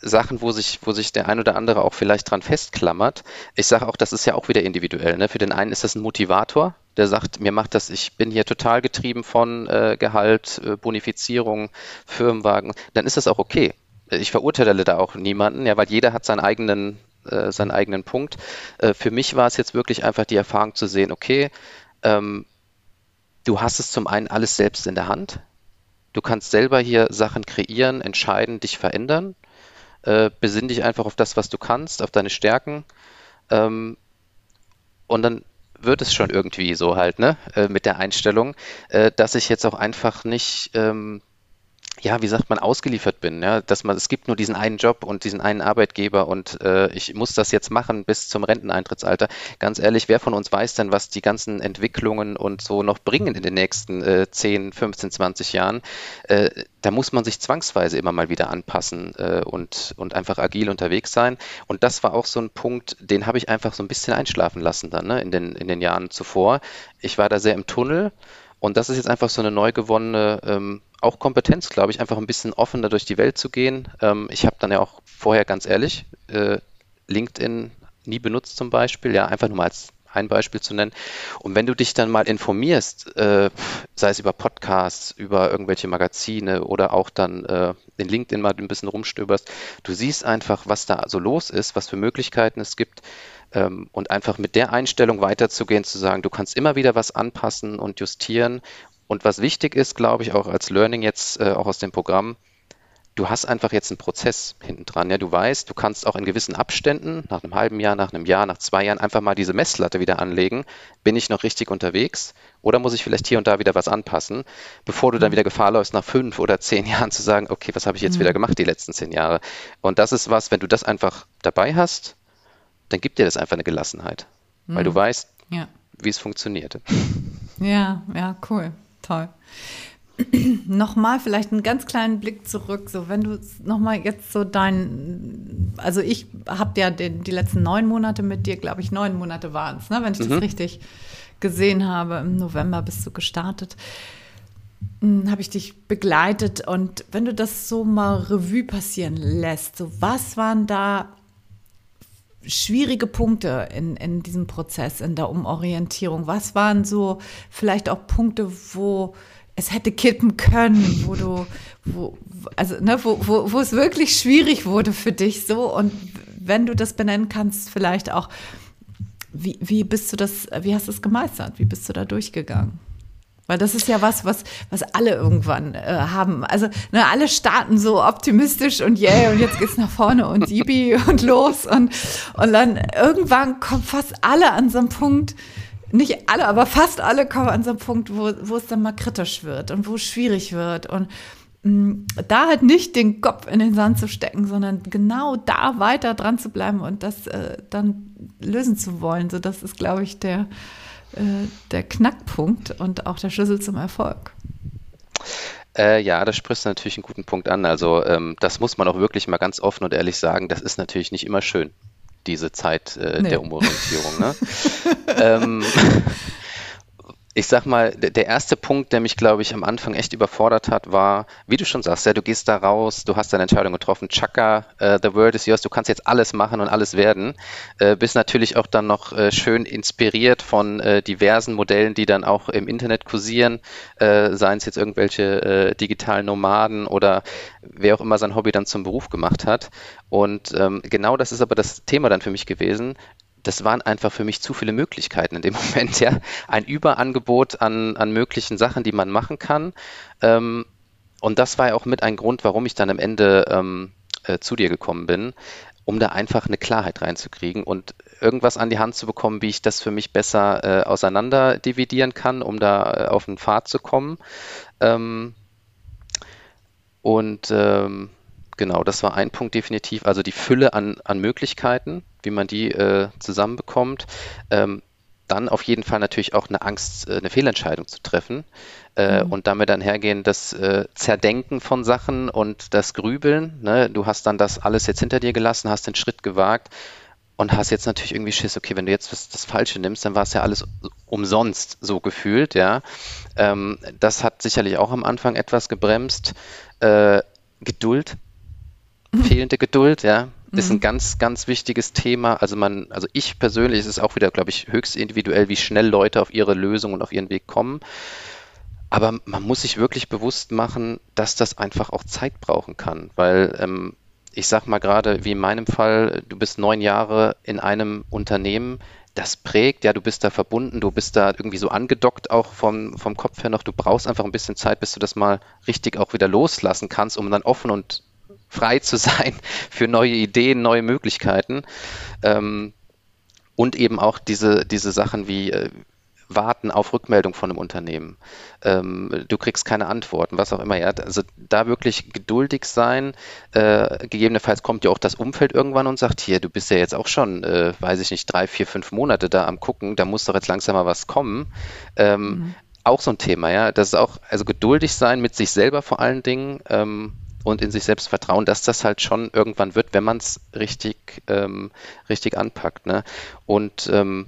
Sachen, wo sich, wo sich der ein oder andere auch vielleicht dran festklammert. Ich sage auch, das ist ja auch wieder individuell. Ne? Für den einen ist das ein Motivator, der sagt, mir macht das, ich bin hier total getrieben von äh, Gehalt, äh, Bonifizierung, Firmenwagen, dann ist das auch okay. Ich verurteile da auch niemanden, ja, weil jeder hat seinen eigenen, äh, seinen eigenen Punkt. Äh, für mich war es jetzt wirklich einfach die Erfahrung zu sehen, okay, ähm, du hast es zum einen alles selbst in der Hand. Du kannst selber hier Sachen kreieren, entscheiden, dich verändern. Äh, besinn dich einfach auf das, was du kannst, auf deine Stärken. Ähm, und dann wird es schon irgendwie so halt, ne, äh, mit der Einstellung, äh, dass ich jetzt auch einfach nicht ähm, ja, wie sagt man, ausgeliefert bin, ja, dass man, es gibt nur diesen einen Job und diesen einen Arbeitgeber und äh, ich muss das jetzt machen bis zum Renteneintrittsalter. Ganz ehrlich, wer von uns weiß denn, was die ganzen Entwicklungen und so noch bringen in den nächsten äh, 10, 15, 20 Jahren? Äh, da muss man sich zwangsweise immer mal wieder anpassen äh, und, und einfach agil unterwegs sein. Und das war auch so ein Punkt, den habe ich einfach so ein bisschen einschlafen lassen dann, ne, in den, in den Jahren zuvor. Ich war da sehr im Tunnel. Und das ist jetzt einfach so eine neu gewonnene ähm, auch Kompetenz, glaube ich, einfach ein bisschen offener durch die Welt zu gehen. Ähm, ich habe dann ja auch vorher ganz ehrlich äh, LinkedIn nie benutzt zum Beispiel, ja, einfach nur mal als ein Beispiel zu nennen. Und wenn du dich dann mal informierst, äh, sei es über Podcasts, über irgendwelche Magazine oder auch dann äh, in LinkedIn mal ein bisschen rumstöberst, du siehst einfach, was da so los ist, was für Möglichkeiten es gibt. Ähm, und einfach mit der Einstellung weiterzugehen, zu sagen, du kannst immer wieder was anpassen und justieren und was wichtig ist, glaube ich, auch als Learning jetzt, äh, auch aus dem Programm, du hast einfach jetzt einen Prozess hinten dran. Ja, du weißt, du kannst auch in gewissen Abständen, nach einem halben Jahr, nach einem Jahr, nach zwei Jahren, einfach mal diese Messlatte wieder anlegen. Bin ich noch richtig unterwegs? Oder muss ich vielleicht hier und da wieder was anpassen, bevor du dann mhm. wieder Gefahr läufst, nach fünf oder zehn Jahren zu sagen, okay, was habe ich jetzt mhm. wieder gemacht die letzten zehn Jahre? Und das ist was, wenn du das einfach dabei hast, dann gibt dir das einfach eine Gelassenheit, mhm. weil du mhm. weißt, ja. wie es funktioniert. Ja, ja, cool toll. nochmal vielleicht einen ganz kleinen Blick zurück, so wenn du nochmal jetzt so dein, also ich habe ja den, die letzten neun Monate mit dir, glaube ich, neun Monate waren es, ne, wenn ich mhm. das richtig gesehen habe. Im November bist du gestartet, hm, habe ich dich begleitet und wenn du das so mal Revue passieren lässt, so was waren da schwierige Punkte in, in diesem Prozess, in der Umorientierung? Was waren so vielleicht auch Punkte, wo es hätte kippen können, wo du, wo, also, ne, wo, wo, wo es wirklich schwierig wurde für dich so und wenn du das benennen kannst, vielleicht auch, wie, wie bist du das, wie hast du es gemeistert? Wie bist du da durchgegangen? Weil das ist ja was, was, was alle irgendwann äh, haben. Also ne, alle starten so optimistisch und yeah, und jetzt geht's nach vorne und Yibi und los. Und, und dann irgendwann kommen fast alle an so einen Punkt, nicht alle, aber fast alle kommen an so einen Punkt, wo, wo es dann mal kritisch wird und wo es schwierig wird. Und mh, mm, da halt nicht den Kopf in den Sand zu stecken, sondern genau da weiter dran zu bleiben und das äh, dann lösen zu wollen. So, das ist, glaube ich, der, der Knackpunkt und auch der Schlüssel zum Erfolg. Äh, ja, da sprichst du natürlich einen guten Punkt an. Also ähm, das muss man auch wirklich mal ganz offen und ehrlich sagen, das ist natürlich nicht immer schön, diese Zeit äh, nee. der Umorientierung. Ne? ähm, ich sag mal, der erste Punkt, der mich, glaube ich, am Anfang echt überfordert hat, war, wie du schon sagst, ja, du gehst da raus, du hast deine Entscheidung getroffen, Chaka, uh, the world is yours, du kannst jetzt alles machen und alles werden. Äh, bist natürlich auch dann noch äh, schön inspiriert von diversen Modellen, die dann auch im Internet kursieren, seien es jetzt irgendwelche digitalen Nomaden oder wer auch immer sein Hobby dann zum Beruf gemacht hat. Und ähm, genau das ist aber das Thema dann für mich gewesen das waren einfach für mich zu viele Möglichkeiten in dem Moment, ja. Ein Überangebot an, an möglichen Sachen, die man machen kann. Ähm, und das war ja auch mit ein Grund, warum ich dann am Ende ähm, äh, zu dir gekommen bin, um da einfach eine Klarheit reinzukriegen und irgendwas an die Hand zu bekommen, wie ich das für mich besser äh, auseinander dividieren kann, um da äh, auf den Pfad zu kommen. Ähm, und ähm, Genau, das war ein Punkt definitiv. Also die Fülle an, an Möglichkeiten, wie man die äh, zusammenbekommt. Ähm, dann auf jeden Fall natürlich auch eine Angst, äh, eine Fehlentscheidung zu treffen äh, mhm. und damit dann hergehen, das äh, Zerdenken von Sachen und das Grübeln. Ne? Du hast dann das alles jetzt hinter dir gelassen, hast den Schritt gewagt und hast jetzt natürlich irgendwie Schiss, okay, wenn du jetzt das, das Falsche nimmst, dann war es ja alles umsonst so gefühlt, ja. Ähm, das hat sicherlich auch am Anfang etwas gebremst. Äh, Geduld fehlende Geduld, ja, ist ein mhm. ganz, ganz wichtiges Thema. Also man, also ich persönlich, es ist auch wieder, glaube ich, höchst individuell, wie schnell Leute auf ihre Lösung und auf ihren Weg kommen. Aber man muss sich wirklich bewusst machen, dass das einfach auch Zeit brauchen kann, weil ähm, ich sag mal gerade, wie in meinem Fall, du bist neun Jahre in einem Unternehmen, das prägt, ja, du bist da verbunden, du bist da irgendwie so angedockt auch vom, vom Kopf her noch, du brauchst einfach ein bisschen Zeit, bis du das mal richtig auch wieder loslassen kannst, um dann offen und frei zu sein für neue Ideen, neue Möglichkeiten. Ähm, und eben auch diese, diese Sachen wie äh, warten auf Rückmeldung von einem Unternehmen. Ähm, du kriegst keine Antworten, was auch immer. Ja. Also da wirklich geduldig sein. Äh, gegebenenfalls kommt ja auch das Umfeld irgendwann und sagt, hier, du bist ja jetzt auch schon, äh, weiß ich nicht, drei, vier, fünf Monate da am gucken, da muss doch jetzt langsam mal was kommen. Ähm, mhm. Auch so ein Thema, ja. Das ist auch, also geduldig sein mit sich selber vor allen Dingen. Ähm, und in sich selbst vertrauen, dass das halt schon irgendwann wird, wenn man es richtig, ähm, richtig anpackt. Ne? Und ähm,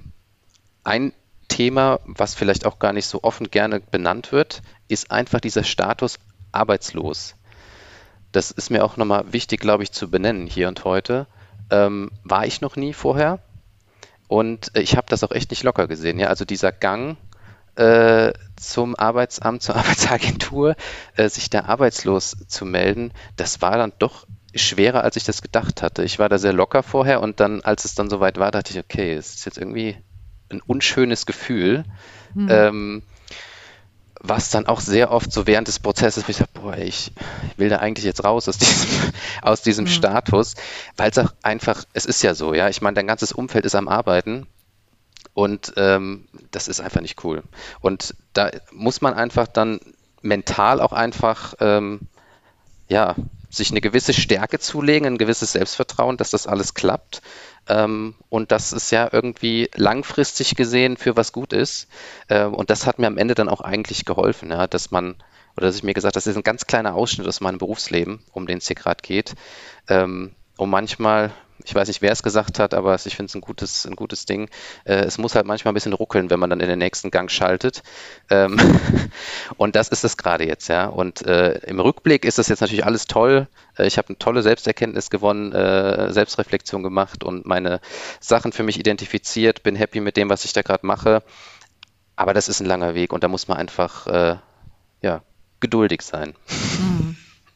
ein Thema, was vielleicht auch gar nicht so offen gerne benannt wird, ist einfach dieser Status arbeitslos. Das ist mir auch nochmal wichtig, glaube ich, zu benennen hier und heute. Ähm, war ich noch nie vorher und ich habe das auch echt nicht locker gesehen. Ja? Also dieser Gang äh, zum Arbeitsamt, zur Arbeitsagentur, äh, sich da arbeitslos zu melden, das war dann doch schwerer, als ich das gedacht hatte. Ich war da sehr locker vorher und dann, als es dann soweit war, dachte ich, okay, es ist jetzt irgendwie ein unschönes Gefühl. Mhm. Ähm, was dann auch sehr oft so während des Prozesses, ich sage, boah, ich will da eigentlich jetzt raus aus diesem, aus diesem mhm. Status, weil es auch einfach, es ist ja so, ja, ich meine, dein ganzes Umfeld ist am Arbeiten und ähm, das ist einfach nicht cool. Und da muss man einfach dann mental auch einfach, ähm, ja, sich eine gewisse Stärke zulegen, ein gewisses Selbstvertrauen, dass das alles klappt. Ähm, und dass es ja irgendwie langfristig gesehen für was gut ist. Ähm, und das hat mir am Ende dann auch eigentlich geholfen, ja, dass man, oder dass ich mir gesagt habe, das ist ein ganz kleiner Ausschnitt aus meinem Berufsleben, um den es hier gerade geht. Ähm, und manchmal ich weiß nicht, wer es gesagt hat, aber ich finde es ein gutes, ein gutes Ding. Äh, es muss halt manchmal ein bisschen ruckeln, wenn man dann in den nächsten Gang schaltet. Ähm, und das ist es gerade jetzt, ja. Und äh, im Rückblick ist das jetzt natürlich alles toll. Äh, ich habe eine tolle Selbsterkenntnis gewonnen, äh, Selbstreflexion gemacht und meine Sachen für mich identifiziert, bin happy mit dem, was ich da gerade mache. Aber das ist ein langer Weg und da muss man einfach, äh, ja, geduldig sein. Mhm.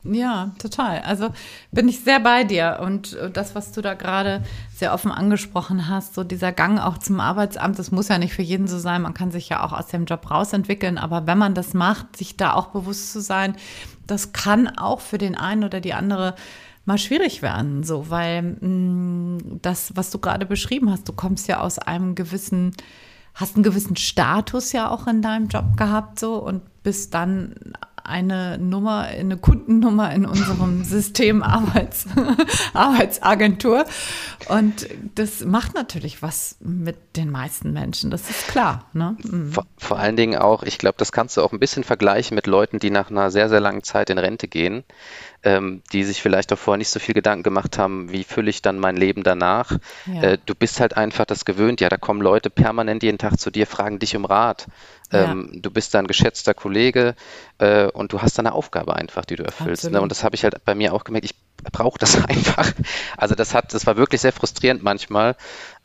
Ja, total. Also bin ich sehr bei dir. Und das, was du da gerade sehr offen angesprochen hast, so dieser Gang auch zum Arbeitsamt, das muss ja nicht für jeden so sein. Man kann sich ja auch aus dem Job rausentwickeln. Aber wenn man das macht, sich da auch bewusst zu sein, das kann auch für den einen oder die andere mal schwierig werden, so, weil mh, mm, das, was du gerade beschrieben hast, du kommst ja aus einem gewissen, hast einen gewissen Status ja auch in deinem Job gehabt, so, und bist dann eine Nummer, eine Kundennummer in unserem System Arbeits, Arbeitsagentur. Und das macht natürlich was mit den meisten Menschen, das ist klar. Ne? Mhm. Vor, vor, allen Dingen auch, ich glaube, das kannst du auch ein bisschen vergleichen mit Leuten, die nach einer sehr, sehr langen Zeit in Rente gehen ähm, die sich vielleicht auch vorher nicht so viel Gedanken gemacht haben, wie fülle ich dann mein Leben danach. Ja. Äh, du bist halt einfach das gewöhnt. Ja, da kommen Leute permanent jeden Tag zu dir, fragen dich um Rat. Ähm, ja. Du bist da ein geschätzter Kollege äh, und du hast da eine Aufgabe einfach, die du erfüllst. Ne? Und das habe ich halt bei mir auch gemerkt. Ich brauche das einfach. Also das hat, das war wirklich sehr frustrierend manchmal,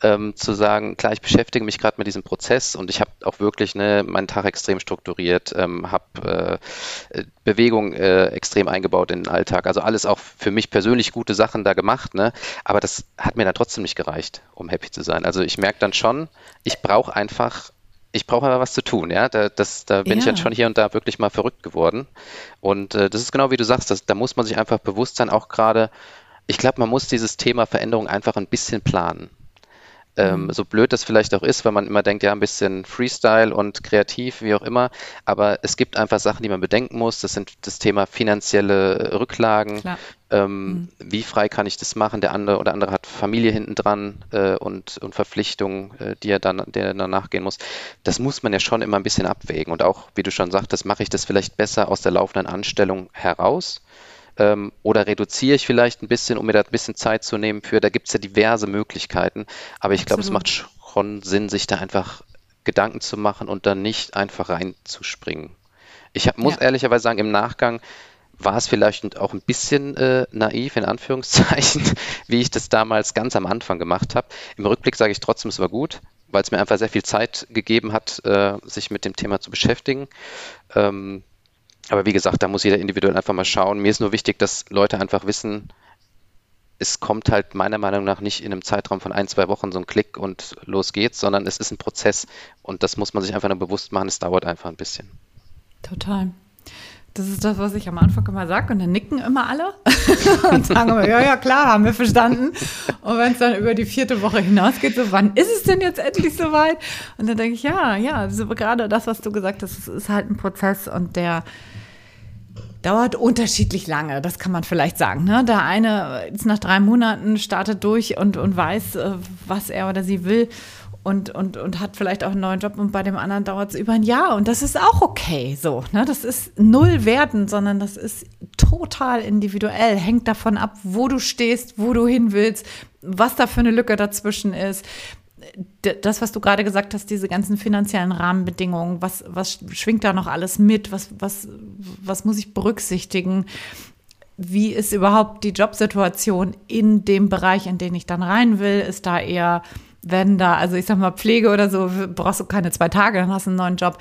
ähm, zu sagen, klar, ich beschäftige mich gerade mit diesem Prozess und ich habe auch wirklich ne, meinen Tag extrem strukturiert, ähm, habe äh, Bewegung äh, extrem eingebaut in den Alltag. Also alles auch für mich persönlich gute Sachen da gemacht, ne? Aber das hat mir dann trotzdem nicht gereicht, um happy zu sein. Also ich merke dann schon, ich brauche einfach ich brauche aber was zu tun, ja. Da, das, da bin ja. ich dann schon hier und da wirklich mal verrückt geworden. Und äh, das ist genau wie du sagst, das, da muss man sich einfach bewusst sein, auch gerade, ich glaube, man muss dieses Thema Veränderung einfach ein bisschen planen. Ähm, mhm. so blöd das vielleicht auch ist, weil man immer denkt, ja, ein bisschen Freestyle und kreativ, wie auch immer. Aber es gibt einfach Sachen, die man bedenken muss. Das sind das Thema finanzielle Rücklagen. Ähm, mhm. Wie frei kann ich das machen? Der andere oder andere hat Familie hinten dran äh, und, und Verpflichtungen, äh, die er dann, der er dann nachgehen muss. Das muss man ja schon immer ein bisschen abwägen. Und auch, wie du schon sagtest, mache ich das vielleicht besser aus der laufenden Anstellung heraus ähm, oder reduziere ich vielleicht ein bisschen, um mir da ein bisschen Zeit zu nehmen für, da gibt es ja diverse Möglichkeiten, aber ich glaube, es macht schon Sinn, sich da einfach Gedanken zu machen und dann nicht einfach reinzuspringen. Ich hab, muss ja. ehrlicherweise sagen, im Nachgang war es vielleicht auch ein bisschen äh, naiv, in Anführungszeichen, wie ich das damals ganz am Anfang gemacht habe. Im Rückblick sage ich trotzdem, es war gut, weil es mir einfach sehr viel Zeit gegeben hat, äh, sich mit dem Thema zu beschäftigen. Ähm, aber wie gesagt, da muss jeder individuell einfach mal schauen. Mir ist nur wichtig, dass Leute einfach wissen, es kommt halt meiner Meinung nach nicht in einem Zeitraum von ein, zwei Wochen so ein Klick und los geht's, sondern es ist ein Prozess und das muss man sich einfach nur bewusst machen. Es dauert einfach ein bisschen. Total. Das ist das, was ich am Anfang immer sage und dann nicken immer alle und sagen immer, ja, ja, klar, haben wir verstanden. Und wenn es dann über die vierte Woche hinausgeht, so, wann ist es denn jetzt endlich soweit? Und dann denke ich, ja, ja, also gerade das, was du gesagt hast, ist halt ein Prozess und der dauert unterschiedlich lange, das kann man vielleicht sagen. Ne? Der eine ist nach drei Monaten, startet durch und, und weiß, äh, was er oder sie will und, und, und hat vielleicht auch einen neuen Job und bei dem anderen dauert es über ein Jahr und das ist auch okay so. Ne? Das ist null Werten, sondern das ist total individuell, hängt davon ab, wo du stehst, wo du hin willst, was da für eine Lücke dazwischen ist das, was du gerade gesagt hast, diese ganzen finanziellen Rahmenbedingungen, was, was schwingt da noch alles mit? Was, was, was muss ich berücksichtigen? Wie ist überhaupt die Jobsituation in dem Bereich, in den ich dann rein will? Ist da eher, wenn da, also ich sag mal, Pflege oder so, brauchst du keine zwei Tage, dann hast du einen neuen Job.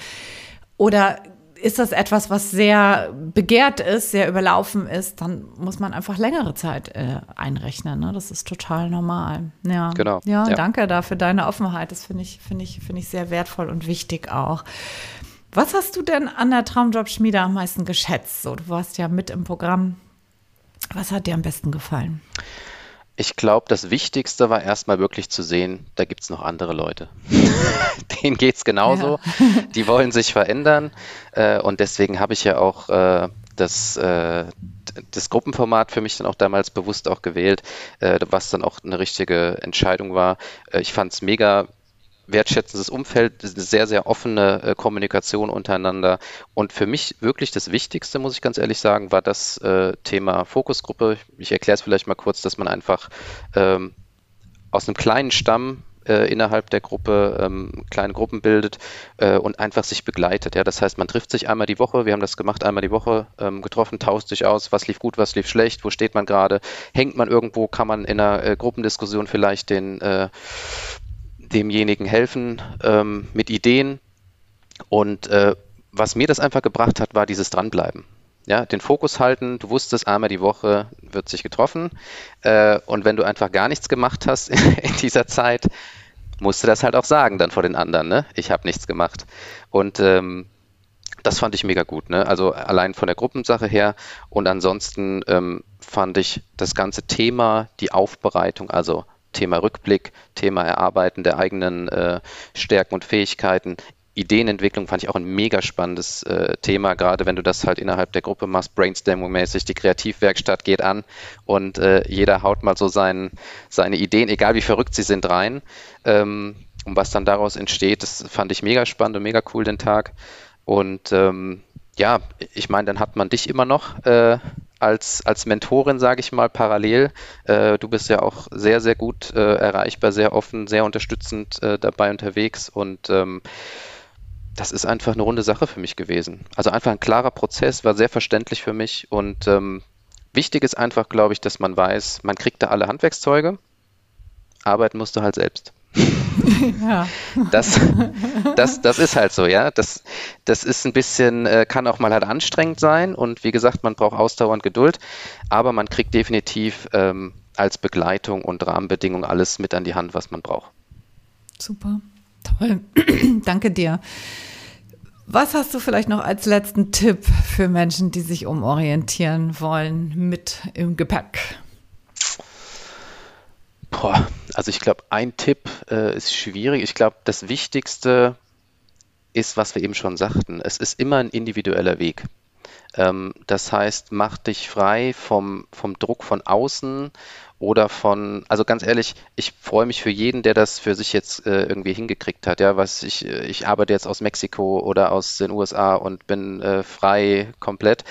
Oder ist das etwas, was sehr begehrt ist, sehr überlaufen ist, dann muss man einfach längere Zeit äh, einrechnen. Ne? Das ist total normal. Ja, genau. Ja, ja. danke da für deine Offenheit. Das finde ich, finde ich, finde ich sehr wertvoll und wichtig auch. Was hast du denn an der Traumjob-Schmiede am meisten geschätzt? So, du warst ja mit im Programm. Was hat dir am besten gefallen? Ich glaube, das Wichtigste war erstmal wirklich zu sehen, da gibt es noch andere Leute. Denen geht es genauso. Ja. Die wollen sich verändern. Äh, und deswegen habe ich ja auch äh, das, äh, das Gruppenformat für mich dann auch damals bewusst auch gewählt, äh, was dann auch eine richtige Entscheidung war. Äh, ich fand es mega wertschätzendes Umfeld, sehr, sehr offene äh, Kommunikation untereinander. Und für mich wirklich das Wichtigste, muss ich ganz ehrlich sagen, war das äh, Thema Fokusgruppe. Ich erkläre es vielleicht mal kurz, dass man einfach ähm, aus einem kleinen Stamm äh, innerhalb der Gruppe ähm, kleine Gruppen bildet äh, und einfach sich begleitet. Ja, das heißt, man trifft sich einmal die Woche. Wir haben das gemacht, einmal die Woche ähm, getroffen, tauscht sich aus, was lief gut, was lief schlecht, wo steht man gerade, hängt man irgendwo, kann man in einer äh, Gruppendiskussion vielleicht den äh, demjenigen helfen ähm, mit Ideen. Und äh, was mir das einfach gebracht hat, war dieses Dranbleiben. Ja, den Fokus halten. Du wusstest, einmal die Woche wird sich getroffen. Äh, und wenn du einfach gar nichts gemacht hast in dieser Zeit, musst du das halt auch sagen dann vor den anderen. Ne? Ich habe nichts gemacht. Und ähm, das fand ich mega gut. Ne? Also allein von der Gruppensache her. Und ansonsten ähm, fand ich das ganze Thema, die Aufbereitung, also Thema Rückblick, Thema Erarbeiten der eigenen äh, Stärken und Fähigkeiten Ideenentwicklung fand ich auch ein mega spannendes äh, Thema, gerade wenn du das halt innerhalb der Gruppe machst, Brainstorming-mäßig, die Kreativwerkstatt geht an und äh, jeder haut mal so sein, seine Ideen, egal wie verrückt sie sind, rein. Ähm, und was dann daraus entsteht, das fand ich mega spannend und mega cool den Tag. Und ähm, ja, ich meine, dann hat man dich immer noch äh, als, als Mentorin, sage ich mal, parallel. Äh, du bist ja auch sehr, sehr gut äh, erreichbar, sehr offen, sehr unterstützend äh, dabei unterwegs und ähm, das ist einfach eine runde Sache für mich gewesen. Also einfach ein klarer Prozess, war sehr verständlich für mich und ähm, wichtig ist einfach, glaube ich, dass man weiß, man kriegt da alle Handwerkszeuge, arbeiten musst du halt selbst. Ja. Das, das, das ist halt so, ja. Das, das ist ein bisschen, äh, kann auch mal halt anstrengend sein und wie gesagt, man braucht Ausdauer und Geduld, aber man kriegt definitiv ähm, als Begleitung und Rahmenbedingung alles mit an die Hand, was man braucht. Super. Toll. Danke dir. Was hast du vielleicht noch als letzten Tipp für Menschen, die sich umorientieren wollen mit im Gepäck? Boah, also ich glaube, ein Tipp äh, ist schwierig. Ich glaube, das Wichtigste ist, was wir eben schon sagten. Es ist immer ein individueller Weg. Ähm, das heißt, mach dich frei vom, vom Druck von außen oder von, also ganz ehrlich, ich freue mich für jeden, der das für sich jetzt äh, irgendwie hingekriegt hat. Ja, was ich, äh, ich arbeite jetzt aus Mexiko oder aus den USA und bin äh, frei komplett.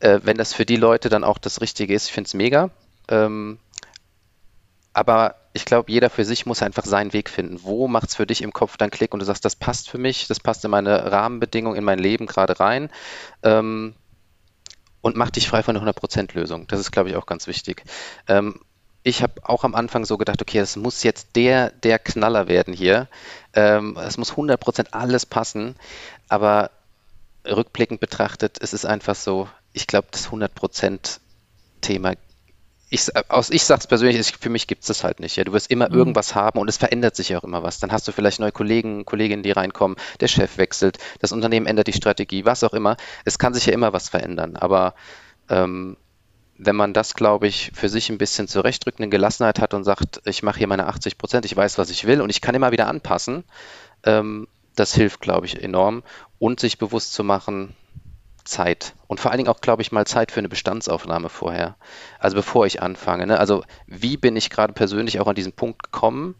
Äh, wenn das für die Leute dann auch das Richtige ist, ich finde es mega. Ähm, aber ich glaube, jeder für sich muss einfach seinen Weg finden. Wo macht es für dich im Kopf dann Klick und du sagst, das passt für mich, das passt in meine Rahmenbedingungen, in mein Leben gerade rein. Ähm, und mach dich frei von der 100%-Lösung. Das ist, glaube ich, auch ganz wichtig. Ähm, ich habe auch am Anfang so gedacht, okay, das muss jetzt der, der Knaller werden hier. Ähm, es muss 100% alles passen. Aber rückblickend betrachtet, es ist einfach so, ich glaube, das 100% Thema ich, aus, ich sage es persönlich, für mich gibt es das halt nicht. Ja. Du wirst immer mhm. irgendwas haben und es verändert sich auch immer was. Dann hast du vielleicht neue Kollegen, Kolleginnen, die reinkommen, der Chef wechselt, das Unternehmen ändert die Strategie, was auch immer. Es kann sich ja immer was verändern. Aber ähm, wenn man das, glaube ich, für sich ein bisschen zurechtrückt, eine Gelassenheit hat und sagt, ich mache hier meine 80 Prozent, ich weiß, was ich will und ich kann immer wieder anpassen, ähm, das hilft, glaube ich, enorm. Und sich bewusst zu machen, Zeit. Und vor allen Dingen auch, glaube ich, mal Zeit für eine Bestandsaufnahme vorher. Also bevor ich anfange. Ne? Also wie bin ich gerade persönlich auch an diesen Punkt gekommen?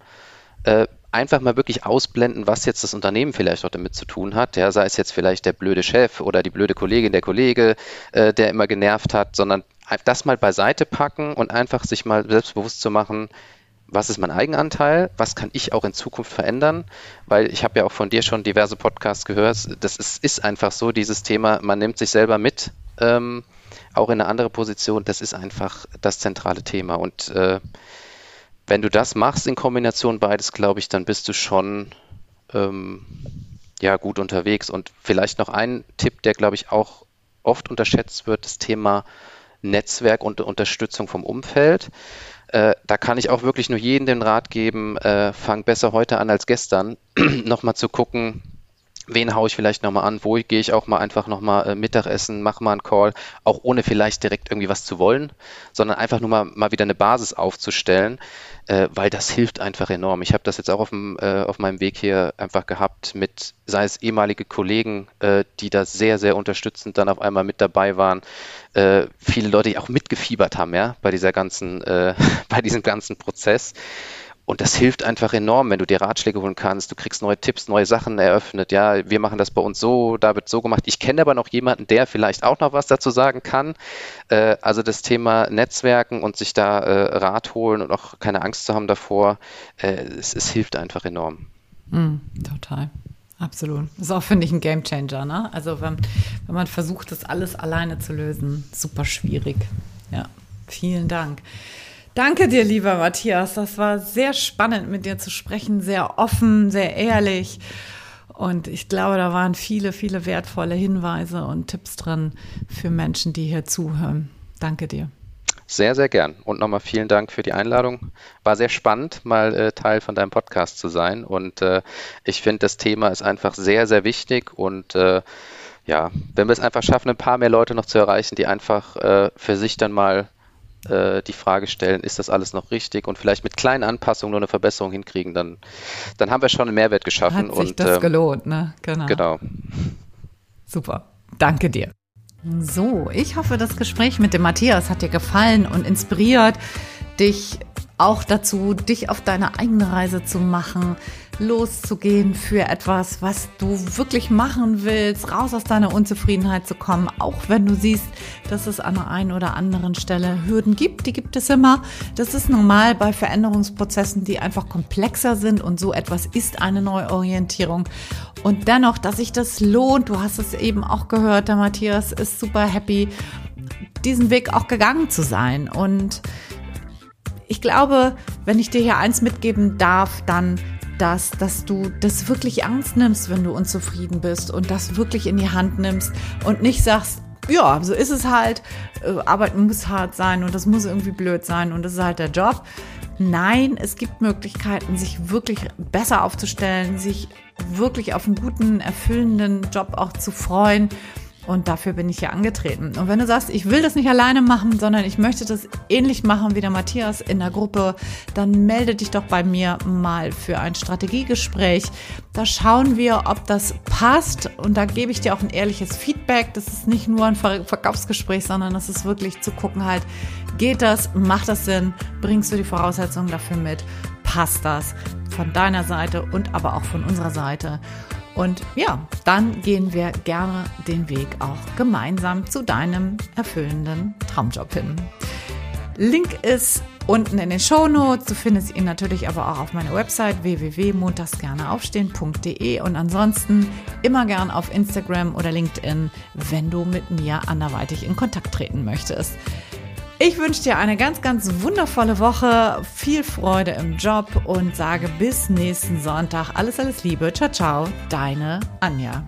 Äh, einfach mal wirklich ausblenden, was jetzt das Unternehmen vielleicht auch damit zu tun hat. Ja, sei es jetzt vielleicht der blöde Chef oder die blöde Kollegin, der Kollege, äh, der immer genervt hat, sondern das mal beiseite packen und einfach sich mal selbstbewusst zu machen, was ist mein Eigenanteil, was kann ich auch in Zukunft verändern, weil ich habe ja auch von dir schon diverse Podcasts gehört, das ist, ist einfach so, dieses Thema, man nimmt sich selber mit, ähm, auch in eine andere Position, das ist einfach das zentrale Thema. Und äh, wenn du das machst in Kombination beides, glaube ich, dann bist du schon ähm, ja gut unterwegs. Und vielleicht noch ein Tipp, der glaube ich auch oft unterschätzt wird, das Thema Netzwerk und Unterstützung vom Umfeld. Äh, da kann ich auch wirklich nur jedem den Rat geben, äh, fang besser heute an als gestern, nochmal zu gucken, wen haue ich vielleicht nochmal an, wo gehe ich auch mal einfach nochmal äh, Mittagessen, mache mal einen Call, auch ohne vielleicht direkt irgendwie was zu wollen, sondern einfach nur mal, mal wieder eine Basis aufzustellen, äh, weil das hilft einfach enorm. Ich habe das jetzt auch auf, dem, äh, auf meinem Weg hier einfach gehabt mit, sei es ehemalige Kollegen, äh, die da sehr, sehr unterstützend dann auf einmal mit dabei waren, äh, viele Leute, die auch mitgefiebert haben, ja, bei dieser ganzen, äh, bei diesem ganzen Prozess. Und das hilft einfach enorm, wenn du dir Ratschläge holen kannst. Du kriegst neue Tipps, neue Sachen eröffnet. Ja, wir machen das bei uns so, da wird so gemacht. Ich kenne aber noch jemanden, der vielleicht auch noch was dazu sagen kann. Äh, also das Thema Netzwerken und sich da äh, Rat holen und auch keine Angst zu haben davor, äh, es, es, hilft einfach enorm. Mm, total. Absolut. Das ist auch, finde ich, ein Gamechanger. Ne? Also wenn, wenn man versucht, das alles alleine zu lösen, super schwierig. Ja, vielen Dank. Danke dir, lieber Matthias. Das war sehr spannend, mit dir zu sprechen, sehr offen, sehr ehrlich. Und ich glaube, da waren viele, viele wertvolle Hinweise und Tipps drin für Menschen, die hier zuhören. Danke dir. Sehr, sehr gern. Und nochmal vielen Dank für die Einladung. War sehr spannend, mal äh, Teil von deinem Podcast zu sein. Und äh, ich finde, das Thema ist einfach sehr, sehr wichtig. Und äh, ja, wenn wir es einfach schaffen, ein paar mehr Leute noch zu erreichen, die einfach äh, für sich dann mal äh, die Frage stellen, ist das alles noch richtig und vielleicht mit kleinen Anpassungen nur eine Verbesserung hinkriegen, dann, dann haben wir schon einen Mehrwert geschaffen. Hat sich und, das ähm, gelohnt, ne? Genau. genau. Super. Danke dir. So, ich hoffe, das Gespräch mit dem Matthias hat dir gefallen und inspiriert, dich auch dazu, dich auf deine eigene Reise zu machen, loszugehen für etwas, was du wirklich machen willst, raus aus deiner Unzufriedenheit zu kommen, auch wenn du siehst, dass es an der einen oder anderen Stelle Hürden gibt, die gibt es immer. Das ist normal bei Veränderungsprozessen, die einfach komplexer sind und so etwas ist eine Neuorientierung. Und dennoch, dass sich das lohnt, du hast es eben auch gehört, der Matthias ist super happy, diesen Weg auch gegangen zu sein und ich glaube, wenn ich dir hier eins mitgeben darf, dann das, dass du das wirklich ernst nimmst, wenn du unzufrieden bist und das wirklich in die Hand nimmst und nicht sagst, ja, so ist es halt, äh, Arbeiten muss hart sein und das muss irgendwie blöd sein und das ist halt der Job. Nein, es gibt Möglichkeiten, sich wirklich besser aufzustellen, sich wirklich auf einen guten, erfüllenden Job auch zu freuen und dafür bin ich hier angetreten. Und wenn du sagst, ich will das nicht alleine machen, sondern ich möchte das ähnlich machen wie der Matthias in der Gruppe, dann melde dich doch bei mir mal für ein Strategiegespräch. Da schauen wir, ob das passt. Und da gebe ich dir auch ein ehrliches Feedback. Das ist nicht nur ein Verkaufsgespräch, sondern das ist wirklich zu gucken halt, geht das, macht das Sinn, bringst du die Voraussetzungen dafür mit, passt das von deiner Seite und aber auch von unserer Seite. Und ja, dann gehen wir gerne den Weg auch gemeinsam zu deinem erfüllenden Traumjob hin. Link ist unten in den Show Notes. Du findest ihn natürlich aber auch auf meiner Website www.montagsgerneaufstehen.de und ansonsten immer gern auf Instagram oder LinkedIn, wenn du mit mir anderweitig in Kontakt treten möchtest. Ich wünsche dir eine ganz, ganz wundervolle Woche, viel Freude im Job und sage bis nächsten Sonntag alles, alles Liebe. Ciao, ciao, deine Anja.